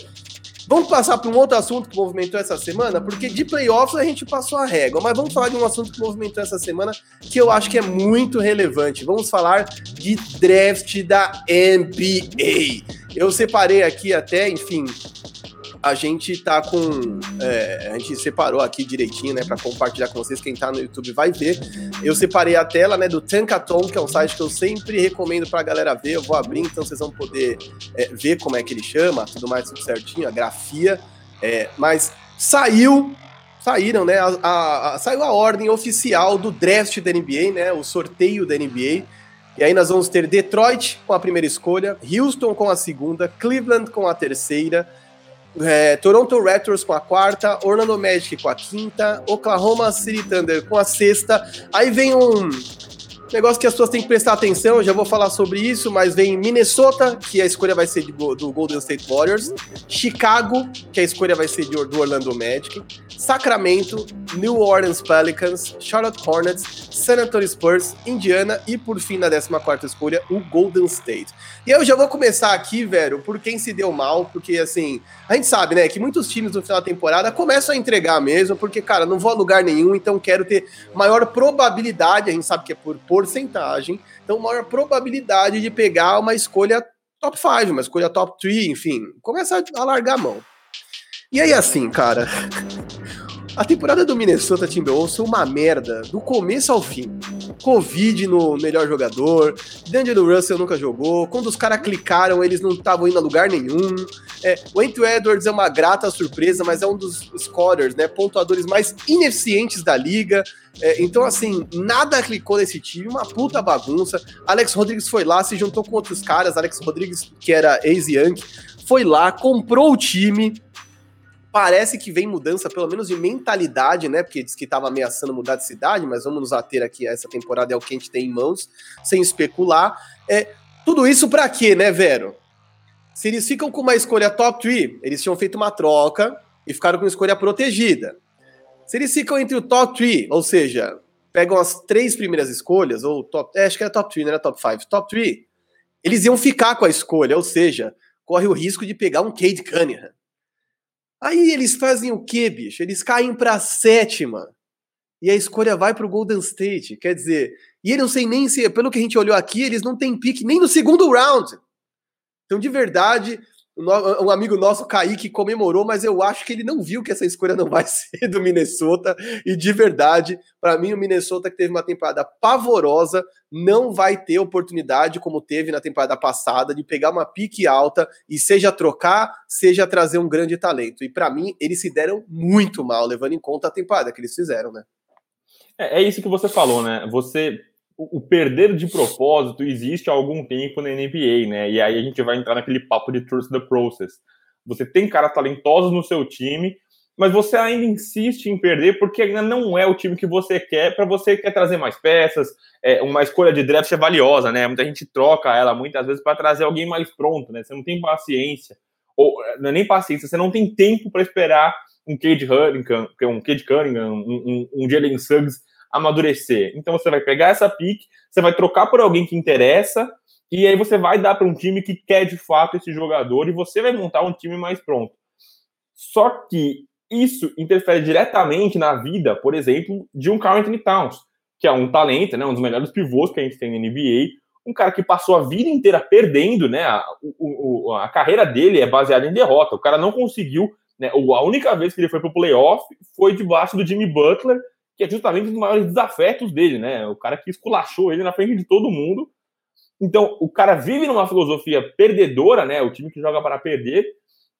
vamos passar para um outro assunto que movimentou essa semana, porque de playoffs a gente passou a régua, mas vamos falar de um assunto que movimentou essa semana que eu acho que é muito relevante. Vamos falar de draft da NBA. Eu separei aqui até, enfim, a gente tá com. É, a gente separou aqui direitinho, né, para compartilhar com vocês. Quem tá no YouTube vai ver. Eu separei a tela, né, do Tankaton, que é um site que eu sempre recomendo pra galera ver. Eu vou abrir, então vocês vão poder é, ver como é que ele chama, tudo mais tudo certinho, a grafia. É, mas saiu saíram, né? A, a, a, saiu a ordem oficial do draft da NBA, né? O sorteio da NBA. E aí nós vamos ter Detroit com a primeira escolha, Houston com a segunda, Cleveland com a terceira, é, Toronto Raptors com a quarta, Orlando Magic com a quinta, Oklahoma City Thunder com a sexta. Aí vem um negócio que as pessoas têm que prestar atenção, eu já vou falar sobre isso, mas vem Minnesota, que a escolha vai ser de, do Golden State Warriors, Chicago, que a escolha vai ser de, do Orlando Magic, Sacramento, New Orleans Pelicans, Charlotte Hornets, San Antonio Spurs, Indiana. E, por fim, na 14 escolha, o Golden State. E eu já vou começar aqui, velho, por quem se deu mal, porque, assim, a gente sabe, né, que muitos times no final da temporada começam a entregar mesmo, porque, cara, não vou a lugar nenhum, então quero ter maior probabilidade, a gente sabe que é por porcentagem, então maior probabilidade de pegar uma escolha top 5, uma escolha top 3, enfim, começa a largar a mão. E aí, assim, cara, a temporada do Minnesota Timberwolves foi uma merda, do começo ao fim. Covid no melhor jogador, D'Angelo Russell nunca jogou, quando os caras clicaram, eles não estavam indo a lugar nenhum. É, o Anthony Edwards é uma grata surpresa, mas é um dos scorers, né, pontuadores mais ineficientes da liga. É, então, assim, nada clicou nesse time, uma puta bagunça. Alex Rodrigues foi lá, se juntou com outros caras. Alex Rodrigues, que era ex-Yankee, foi lá, comprou o time, Parece que vem mudança, pelo menos de mentalidade, né? Porque diz que estava ameaçando mudar de cidade, mas vamos nos ater aqui a essa temporada, é o que a gente tem em mãos, sem especular. É, tudo isso para quê, né, Vero? Se eles ficam com uma escolha top 3, eles tinham feito uma troca e ficaram com escolha protegida. Se eles ficam entre o top 3, ou seja, pegam as três primeiras escolhas, ou top. É, acho que era top 3, não era top 5. Top 3, eles iam ficar com a escolha, ou seja, corre o risco de pegar um Cade Cunningham. Aí eles fazem o quê, bicho? Eles caem para sétima. E a escolha vai para o Golden State. Quer dizer, e eu não sei nem se, pelo que a gente olhou aqui, eles não têm pique nem no segundo round. Então, de verdade, um amigo nosso, Kaique, comemorou, mas eu acho que ele não viu que essa escolha não vai ser do Minnesota. E de verdade, para mim, o Minnesota que teve uma temporada pavorosa não vai ter oportunidade, como teve na temporada passada, de pegar uma pique alta e seja trocar, seja trazer um grande talento. E para mim, eles se deram muito mal, levando em conta a temporada que eles fizeram, né? É, é isso que você falou, né? Você o, perder de propósito existe há algum tempo na NBA, né? E aí a gente vai entrar naquele papo de trust the process. Você tem caras talentosos no seu time, mas você ainda insiste em perder porque ainda não é o time que você quer, para você quer trazer mais peças, é, uma escolha de draft é valiosa, né? Muita gente troca ela muitas vezes para trazer alguém mais pronto, né? Você não tem paciência, ou não é nem paciência, você não tem tempo para esperar um Cade Cunningham, um Cade Cunningham, um, um, um Jalen Suggs amadurecer. Então você vai pegar essa pick, você vai trocar por alguém que interessa, e aí você vai dar para um time que quer de fato esse jogador e você vai montar um time mais pronto. Só que isso interfere diretamente na vida, por exemplo, de um Carl Anthony Towns, que é um talento, né, um dos melhores pivôs que a gente tem na NBA, um cara que passou a vida inteira perdendo, né, a, o, a carreira dele é baseada em derrota, o cara não conseguiu, né, a única vez que ele foi para o playoff foi debaixo do Jimmy Butler, que é justamente um dos maiores desafetos dele, né? O cara que esculachou ele na frente de todo mundo. Então, o cara vive numa filosofia perdedora, né? O time que joga para perder.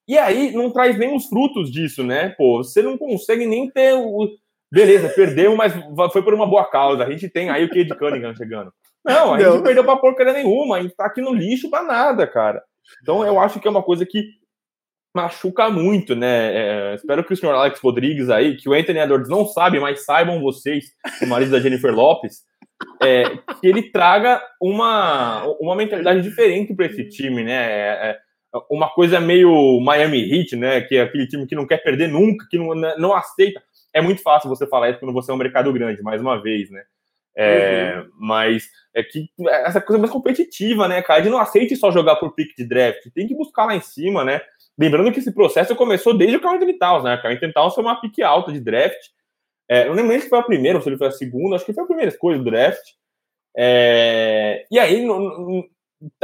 E aí não traz nem os frutos disso, né? Pô, você não consegue nem ter o. Beleza, perdeu, mas foi por uma boa causa. A gente tem aí o Cade Cunningham chegando. Não, a gente não perdeu pra porcaria nenhuma. A gente tá aqui no lixo pra nada, cara. Então eu acho que é uma coisa que machuca muito, né? É, espero que o senhor Alex Rodrigues aí, que o Anthony Edwards não sabe, mas saibam vocês, o marido da Jennifer Lopes, é, que ele traga uma, uma mentalidade diferente para esse time, né? É, é, uma coisa meio Miami Heat, né? Que é aquele time que não quer perder nunca, que não, não aceita. É muito fácil você falar isso quando você é um mercado grande, mais uma vez, né? É, uhum. Mas é que essa coisa mais competitiva, né, cara? De não aceite só jogar por pick de draft, tem que buscar lá em cima, né? Lembrando que esse processo começou desde o Carl Anthony Towns, né? O Carl Anthony Towns foi uma pique alta de draft. É, eu não lembro se foi a primeira ou se ele foi a segunda, acho que foi a primeira escolha do draft. É, e aí, no, no,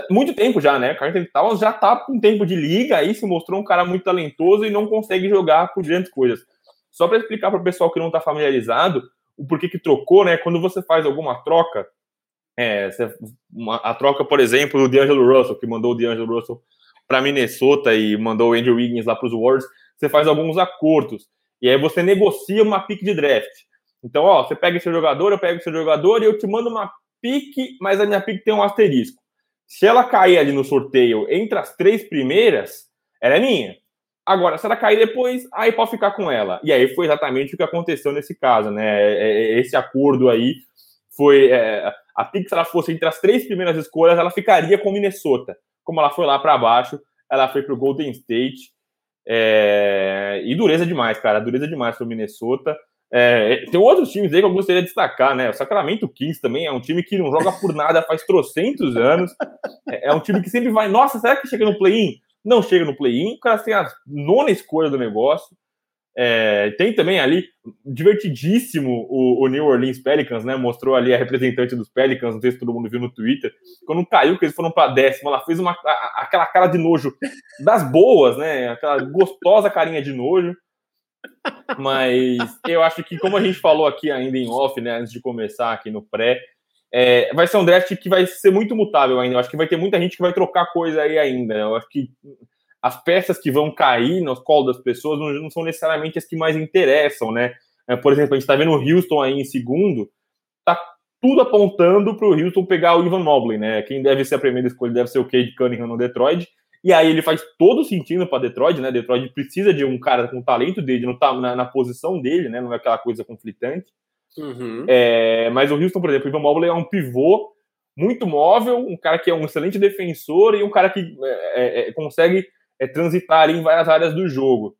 muito tempo já, né? Anthony Towns já tá com tempo de liga, aí se mostrou um cara muito talentoso e não consegue jogar por grandes coisas. Só para explicar para o pessoal que não está familiarizado, o porquê que trocou, né? Quando você faz alguma troca, é, uma, a troca, por exemplo, do D'Angelo Russell, que mandou o D'Angelo Russell para Minnesota e mandou o Andrew Wiggins lá para os Warriors, você faz alguns acordos. E aí você negocia uma pick de draft. Então, ó, você pega esse jogador, eu pego esse jogador e eu te mando uma pick, mas a minha pick tem um asterisco. Se ela cair ali no sorteio entre as três primeiras, ela é minha. Agora, se ela cair depois, aí pode ficar com ela. E aí foi exatamente o que aconteceu nesse caso, né? É, é, esse acordo aí foi. É, a pick, se ela fosse entre as três primeiras escolhas, ela ficaria com Minnesota como ela foi lá para baixo, ela foi para o Golden State. É... E dureza demais, cara, dureza demais para o Minnesota. É, tem outros times aí que eu gostaria de destacar, né? O Sacramento Kings também é um time que não joga por nada faz trocentos anos. É, é um time que sempre vai, nossa, será que chega no play-in? Não chega no play-in, o cara tem a nona escolha do negócio. É, tem também ali, divertidíssimo, o, o, New Orleans Pelicans, né? Mostrou ali a representante dos Pelicans, não sei se todo mundo viu no Twitter. Quando caiu, que eles foram para décima, ela fez uma, a, aquela cara de nojo das boas, né? Aquela gostosa carinha de nojo. Mas eu acho que, como a gente falou aqui ainda em off, né? Antes de começar aqui no pré, é, vai ser um draft que vai ser muito mutável ainda. Eu acho que vai ter muita gente que vai trocar coisa aí ainda. Eu acho que as peças que vão cair no colo das pessoas não, não são necessariamente as que mais interessam, né? É, por exemplo, a gente está vendo o Houston aí em segundo, tá tudo apontando para o Houston pegar o Ivan Mobley, né? Quem deve ser a primeira escolha deve ser o Cade Cunningham no Detroit. E aí ele faz todo sentido para Detroit, né? Detroit precisa de um cara com o talento dele, não tá na, na, posição dele, né? Não é aquela coisa conflitante. Uhum. É, mas o Houston, por exemplo, o Ivan Mobley é um pivô muito móvel, um cara que é um excelente defensor e um cara que é, é, consegue é, transitar ali em várias áreas do jogo.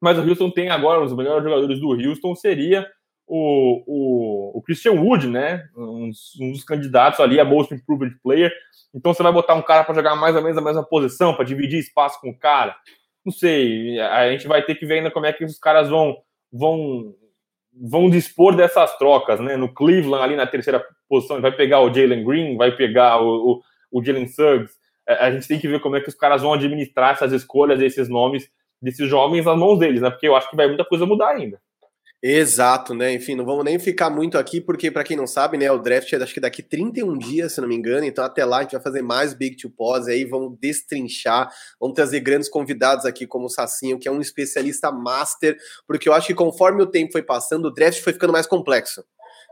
Mas o Houston tem agora, um dos melhores jogadores do Houston seria o, o, o Christian Wood, né? Um, um, dos candidatos ali a Most Improved Player. Então você vai botar um cara para jogar mais ou menos a mesma posição, para dividir espaço com o cara. Não sei, a gente vai ter que ver ainda como é que os caras vão vão vão dispor dessas trocas, né? No Cleveland ali na terceira posição, vai pegar o Jalen Green, vai pegar o, o, o Jalen Suggs, é, a gente tem que ver como é que os caras vão administrar essas escolhas, esses nomes desses jovens nas mãos deles, né? Porque eu acho que vai muita coisa mudar ainda. Exato, né? Enfim, não vamos nem ficar muito aqui, porque, para quem não sabe, né, o draft é acho que daqui 31 dias, se não me engano, então até lá a gente vai fazer mais Big to Pause aí, vamos destrinchar, vamos trazer grandes convidados aqui, como o Sacinho, que é um especialista master, porque eu acho que conforme o tempo foi passando, o draft foi ficando mais complexo.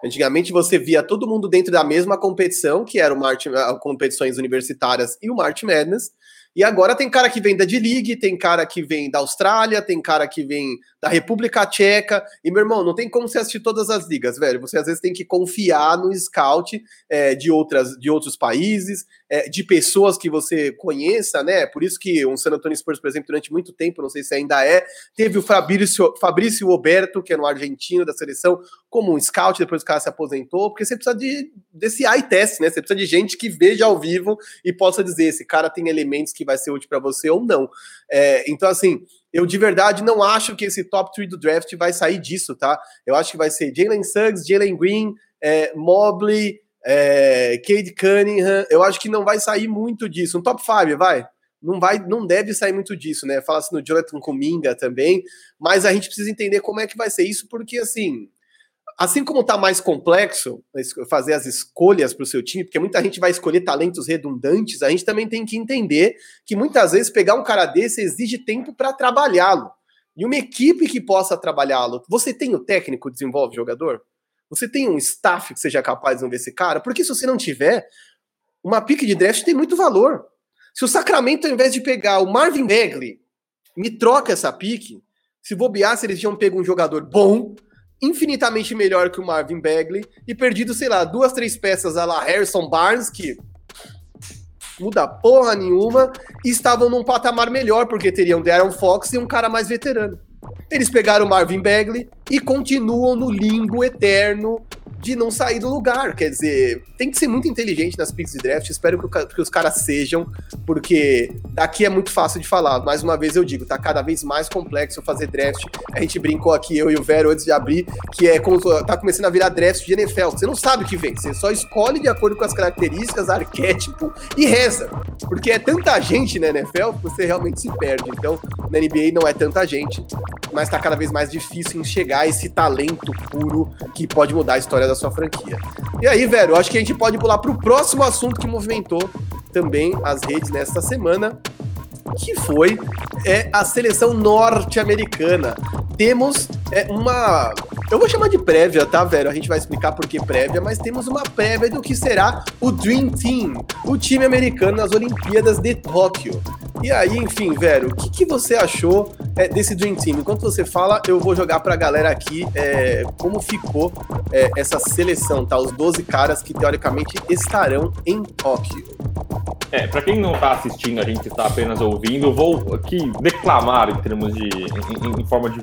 Antigamente você via todo mundo dentro da mesma competição, que era o March, competições universitárias e o March Madness, e agora tem cara que vem da D-League, tem cara que vem da Austrália, tem cara que vem da República Tcheca. E, meu irmão, não tem como você assistir todas as ligas, velho. Você às vezes tem que confiar no scout é, de, outras, de outros países, é, de pessoas que você conheça, né? Por isso que o San Antonio Spurs, por exemplo, durante muito tempo, não sei se ainda é, teve o Fabrício, Fabrício Roberto, que é no argentino da seleção, como um scout, depois o cara se aposentou, porque você precisa de, desse eye test, né? Você precisa de gente que veja ao vivo e possa dizer esse cara tem elementos que vai ser útil para você ou não. É, então, assim, eu de verdade não acho que esse top 3 do draft vai sair disso, tá? Eu acho que vai ser Jalen Suggs, Jalen Green, é, Mobley, é, Cade Cunningham, eu acho que não vai sair muito disso. Um top 5, vai? Não vai, não deve sair muito disso, né? Fala-se no Jonathan Kuminga também, mas a gente precisa entender como é que vai ser isso, porque assim, assim como tá mais complexo fazer as escolhas para o seu time, porque muita gente vai escolher talentos redundantes, a gente também tem que entender que muitas vezes pegar um cara desse exige tempo para trabalhá-lo. E uma equipe que possa trabalhá-lo. Você tem o técnico desenvolve jogador? Você tem um staff que seja capaz de desenvolver esse cara? Porque se você não tiver, uma pique de draft tem muito valor. Se o Sacramento, ao invés de pegar o Marvin Bagley, me troca essa pique, se bobear, se eles tinham pego um jogador bom, infinitamente melhor que o Marvin Bagley, e perdido, sei lá, duas, três peças a la Harrison Barnes, que muda porra nenhuma, e estavam num patamar melhor, porque teriam Darren Fox e um cara mais veterano. Eles pegaram Marvin Bagley e continuam no limbo eterno de não sair do lugar. Quer dizer, tem que ser muito inteligente nas picks de draft. Espero que, os caras sejam, porque daqui é muito fácil de falar. Mais uma vez eu digo, tá cada vez mais complexo fazer draft. A gente brincou aqui, eu e o Vero, antes de abrir, que é como tá começando a virar draft de NFL. Você não sabe o que vem, você só escolhe de acordo com as características, arquétipo e reza. Porque é tanta gente na NFL que você realmente se perde. Então, na NBA não é tanta gente, mas tá cada vez mais difícil enxergar esse talento puro que pode mudar a história da sua franquia. E aí, velho, acho que a gente pode pular para o próximo assunto que movimentou também as redes nesta semana, que foi é, a seleção norte-americana. Temos é, uma. Eu vou chamar de prévia, tá, velho? A gente vai explicar por que prévia, mas temos uma prévia do que será o Dream Team, o time americano nas Olimpíadas de Tóquio. E aí, enfim, velho, o que, que você achou é, desse Dream Team. Enquanto você fala, eu vou jogar pra galera aqui é, como ficou é, essa seleção, tá? Os 12 caras que teoricamente estarão em Tóquio. É, para quem não está assistindo, a gente está apenas ouvindo, vou aqui declamar em termos de. em, em forma de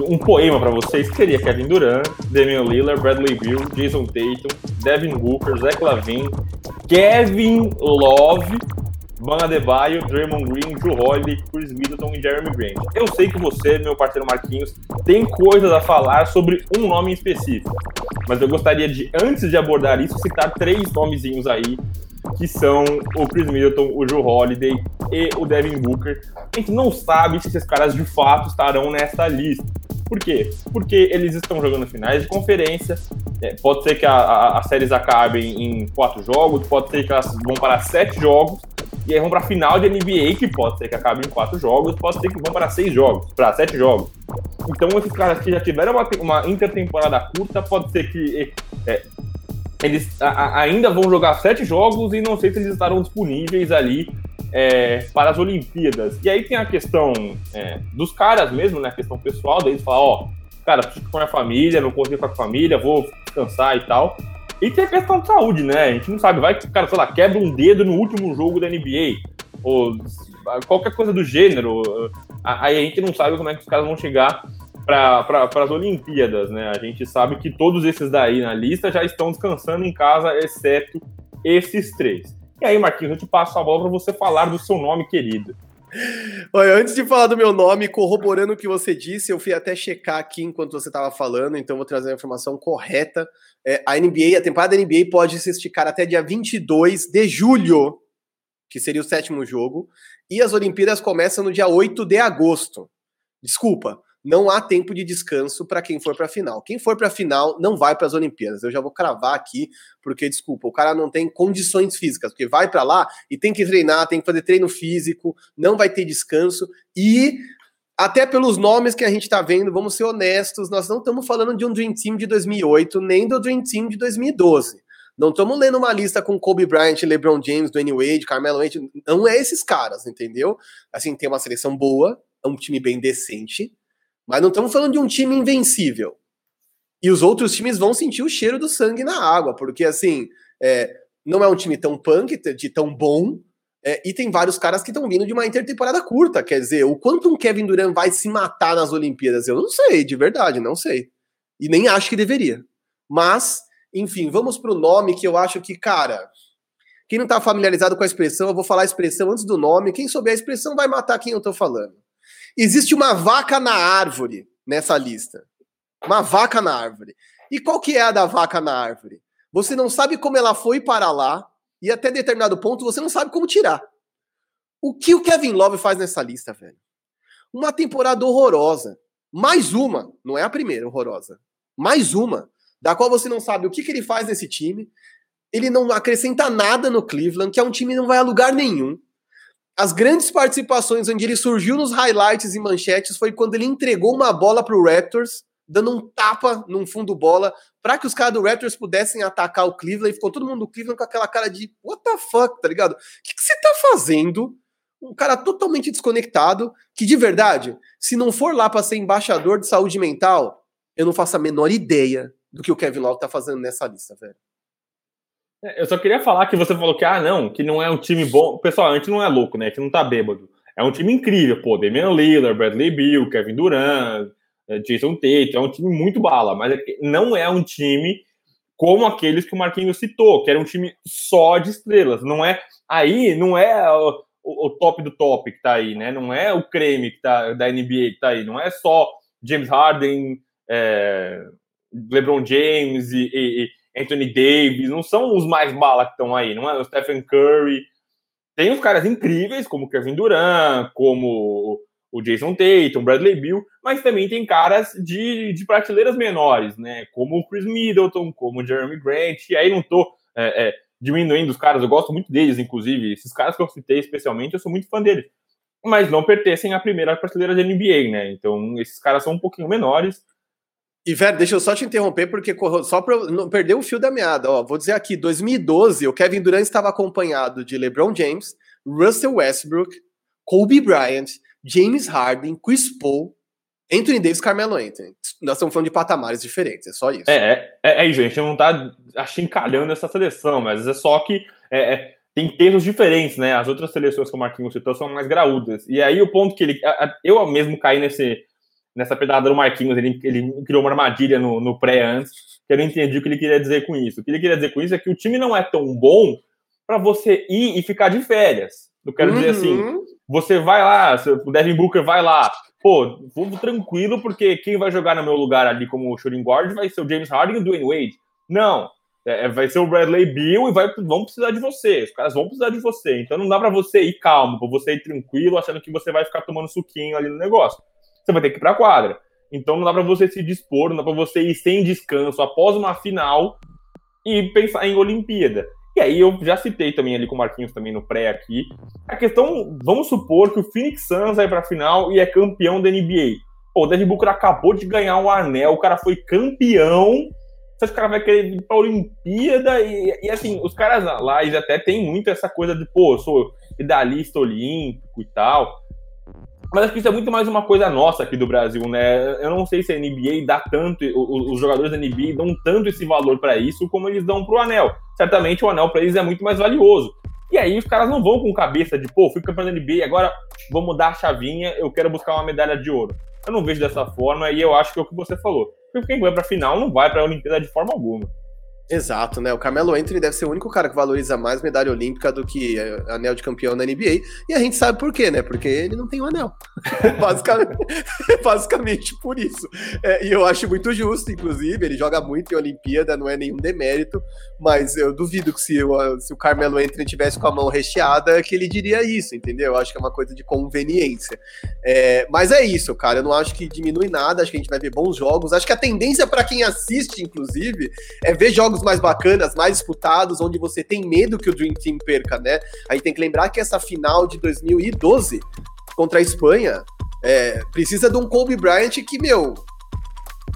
um poema para vocês, que seria Kevin Durant, Damian Lillard, Bradley Beal, Jason Tatum, Devin Booker, Zach Lavin, Kevin Love, Van Adebayo, Draymond Green, Drew Holiday, Chris Middleton e Jeremy Grant. Eu sei que você, meu parceiro Marquinhos, tem coisas a falar sobre um nome específico, mas eu gostaria de, antes de abordar isso, citar três nomezinhos aí que são o Chris Middleton, o Drew Holiday e o Devin Booker. A gente não sabe se esses caras de fato estarão nessa lista. Por quê? Porque eles estão jogando finais de conferência. É, pode ser que as séries acabem em quatro jogos, pode ser que elas vão para sete jogos, e aí vão para a final de NBA, que pode ser que acabe em quatro jogos, pode ser que vão para seis jogos, para sete jogos. Então, esses caras que já tiveram uma, uma intertemporada curta, pode ser que é, eles a, a, ainda vão jogar sete jogos e não sei se eles estarão disponíveis ali é, para as Olimpíadas. E aí tem a questão é, dos caras mesmo, né? A questão pessoal, deles falar, ó, cara, preciso ficar com a minha família, não consigo ficar com a família, vou descansar e tal. E tem a questão de saúde, né? A gente não sabe, vai que o cara, sei lá, quebra um dedo no último jogo da NBA, ou qualquer coisa do gênero. Aí a gente não sabe como é que os caras vão chegar para as Olimpíadas, né? A gente sabe que todos esses daí na lista já estão descansando em casa, exceto esses três. E aí, Marquinhos, eu te passo a bola para você falar do seu nome querido. Olha, antes de falar do meu nome, corroborando o que você disse, eu fui até checar aqui enquanto você estava falando, então vou trazer a informação correta. É, a NBA, a temporada da NBA pode se esticar até dia 22 de julho, que seria o sétimo jogo, e as Olimpíadas começam no dia 8 de agosto. Desculpa, não há tempo de descanso para quem for para a final. Quem for para a final não vai para as Olimpíadas. Eu já vou cravar aqui, porque desculpa, o cara não tem condições físicas, porque vai para lá e tem que treinar, tem que fazer treino físico, não vai ter descanso e até pelos nomes que a gente está vendo, vamos ser honestos, nós não estamos falando de um Dream Team de 2008, nem do Dream Team de 2012. Não estamos lendo uma lista com Kobe Bryant, LeBron James, Dwayne Wade, Carmelo Wade. Não é esses caras, entendeu? Assim, tem uma seleção boa, é um time bem decente, mas não estamos falando de um time invencível. E os outros times vão sentir o cheiro do sangue na água, porque assim, é, não é um time tão punk, de tão bom, é, e tem vários caras que estão vindo de uma intertemporada curta. Quer dizer, o quanto um Kevin Durant vai se matar nas Olimpíadas, eu não sei, de verdade, não sei. E nem acho que deveria. Mas, enfim, vamos pro nome que eu acho que, cara. Quem não tá familiarizado com a expressão, eu vou falar a expressão antes do nome. Quem souber a expressão vai matar quem eu tô falando. Existe uma vaca na árvore nessa lista. Uma vaca na árvore. E qual que é a da vaca na árvore? Você não sabe como ela foi para lá e até determinado ponto você não sabe como tirar. O que o Kevin Love faz nessa lista, velho? Uma temporada horrorosa. Mais uma, não é a primeira horrorosa. Mais uma, da qual você não sabe o que, que ele faz nesse time. Ele não acrescenta nada no Cleveland, que é um time que não vai a lugar nenhum. As grandes participações onde ele surgiu nos highlights e manchetes foi quando ele entregou uma bola para o Raptors, dando um tapa num fundo bola, para que os caras do Raptors pudessem atacar o Cleveland. E ficou todo mundo do Cleveland com aquela cara de what the fuck, tá ligado? O que, você tá fazendo? Um cara totalmente desconectado, que de verdade, se não for lá para ser embaixador de saúde mental, eu não faço a menor ideia do que o Kevin Love tá fazendo nessa lista, velho. É, eu só queria falar que você falou que, ah, não, que não é um time bom. Pessoal, a gente não é louco, né? A gente não tá bêbado. É um time incrível, pô. Damian Lillard, Bradley Bill, Kevin Durant, Jason Tate. É um time muito bala, mas é não é um time como aqueles que o Marquinhos citou, que era um time só de estrelas. Não é. Aí não é o, o top do top que tá aí, né? Não é o creme que tá, da NBA que tá aí. Não é só James Harden, é, LeBron James e, e Anthony Davis, não são os mais bala que estão aí, não é o Stephen Curry. Tem os caras incríveis, como Kevin Durant, como o Jason Tatum, Bradley Bill, mas também tem caras de, de prateleiras menores, né? Como o Chris Middleton, como o Jeremy Grant, e aí não tô é, é, diminuindo os caras, eu gosto muito deles, inclusive, esses caras que eu citei especialmente, eu sou muito fã deles, mas não pertencem à primeira prateleira da NBA, né? Então esses caras são um pouquinho menores, e, velho, deixa eu só te interromper, porque só para não perder o fio da meada, ó, vou dizer aqui, 2012, o Kevin Durant estava acompanhado de LeBron James, Russell Westbrook, Kobe Bryant, James Harden, Chris Paul, Anthony Davis, Carmelo Anthony. Nós estamos falando de patamares diferentes, é só isso. É, é, é, é gente, não tá achincalhando essa seleção, mas é só que é, é, tem pesos diferentes, né? As outras seleções que o Marquinhos citou são mais graúdas. E aí o ponto que ele. Eu mesmo caí nesse, nessa pedada do Marquinhos, ele, ele criou uma armadilha no, no pré antes, que eu não entendi o que ele queria dizer com isso. O que ele queria dizer com isso é que o time não é tão bom para você ir e ficar de férias. Eu quero uhum. dizer assim, uhum. Você vai lá, o Devin Booker vai lá, pô, vou tranquilo, porque quem vai jogar no meu lugar ali como shooting guard vai ser o James Harden e o Dwayne Wade. Não, é, é, vai ser o Bradley Bill e vai, vão precisar de você. Os caras vão precisar de você. Então não dá para você ir calmo, para você ir tranquilo, achando que você vai ficar tomando suquinho ali no negócio. Você vai ter que ir pra quadra. Então não dá para você se dispor, não dá para você ir sem descanso após uma final e pensar em Olimpíada. E aí eu já citei também ali com o Marquinhos também no pré aqui. A questão, vamos supor que o Phoenix Suns vai para a final e é campeão da NBA. Pô, o Devin Booker acabou de ganhar um anel, o cara foi campeão. Você acha cara vai querer ir pra Olimpíada? E, e assim, os caras lá, eles até tem muito essa coisa de, pô, eu sou medalhista olímpico e tal. Mas acho que isso é muito mais uma coisa nossa aqui do Brasil, né? Eu não sei se a NBA dá tanto, os jogadores da NBA dão tanto esse valor para isso como eles dão pro anel. Certamente o anel para eles é muito mais valioso. E aí os caras não vão com cabeça de, pô, fui campeão da NBA, agora vou mudar a chavinha, eu quero buscar uma medalha de ouro. Eu não vejo dessa forma e eu acho que é o que você falou. Porque quem vai pra final não vai pra Olimpíada de forma alguma. Exato, né? O Carmelo Anthony deve ser o único cara que valoriza mais medalha olímpica do que anel de campeão na NBA. E a gente sabe por quê, né? Porque ele não tem o um anel. basicamente, basicamente por isso. É, e eu acho muito justo, inclusive, ele joga muito em Olimpíada, não é nenhum demérito, mas eu duvido que se o, se o Carmelo Anthony tivesse com a mão recheada, que ele diria isso, entendeu? Eu acho que é uma coisa de conveniência. É, mas é isso, cara. Eu não acho que diminui nada, acho que a gente vai ver bons jogos. Acho que a tendência para quem assiste, inclusive, é ver jogos jogos mais bacanas, mais disputados, onde você tem medo que o Dream Team perca, né? A gente tem que lembrar que essa final de 2012 contra a Espanha é, precisa de um Kobe Bryant que, meu,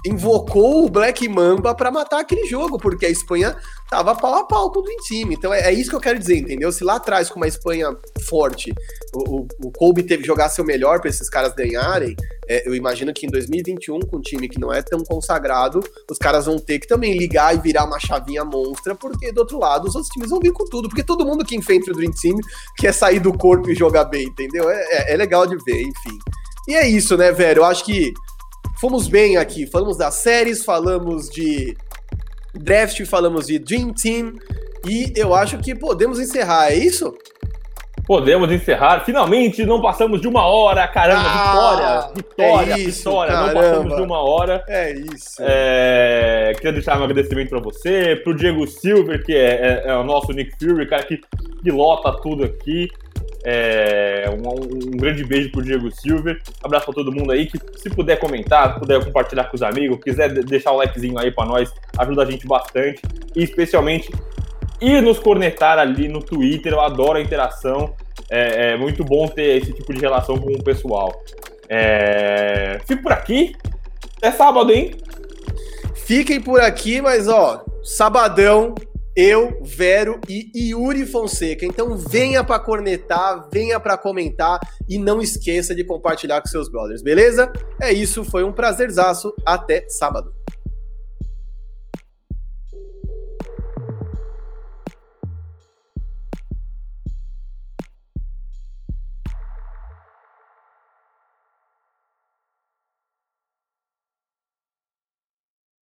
invocou o Black Mamba para matar aquele jogo, porque a Espanha tava pau a pau com o Dream Team. Então é, é, isso que eu quero dizer, entendeu? Se lá atrás, com uma Espanha forte, o, o, o Kobe teve que jogar seu melhor para esses caras ganharem, é, eu imagino que em 2021, com um time que não é tão consagrado, os caras vão ter que também ligar e virar uma chavinha monstra, porque do outro lado os outros times vão vir com tudo, porque todo mundo que enfrenta o Dream Team quer sair do corpo e jogar bem, entendeu? É, é, é legal de ver, enfim. E é isso, né, velho? Eu acho que fomos bem aqui. Falamos das séries, falamos de draft, falamos de Dream Team. E eu acho que podemos encerrar, é isso? Podemos encerrar. Finalmente não passamos de uma hora, caramba! Ah, vitória! Vitória! É isso, vitória! Caramba. Não passamos de uma hora. É isso. É... Queria deixar um agradecimento para você, pro Diego Silver, que é, é, é, o nosso Nick Fury, cara que pilota tudo aqui. É, um, um, grande beijo pro Diego Silver. Abraço para todo mundo aí. Que se puder comentar, puder compartilhar com os amigos, quiser deixar o likezinho aí para nós, ajuda a gente bastante. E especialmente ir nos cornetar ali no Twitter. Eu adoro a interação. É, é muito bom ter esse tipo de relação com o pessoal. É, fico por aqui. É sábado, hein? Fiquem por aqui, mas ó, sabadão eu, Vero e Yuri Fonseca. Então venha para cornetar, venha para comentar e não esqueça de compartilhar com seus brothers, beleza? É isso, foi um prazerzaço. Até sábado.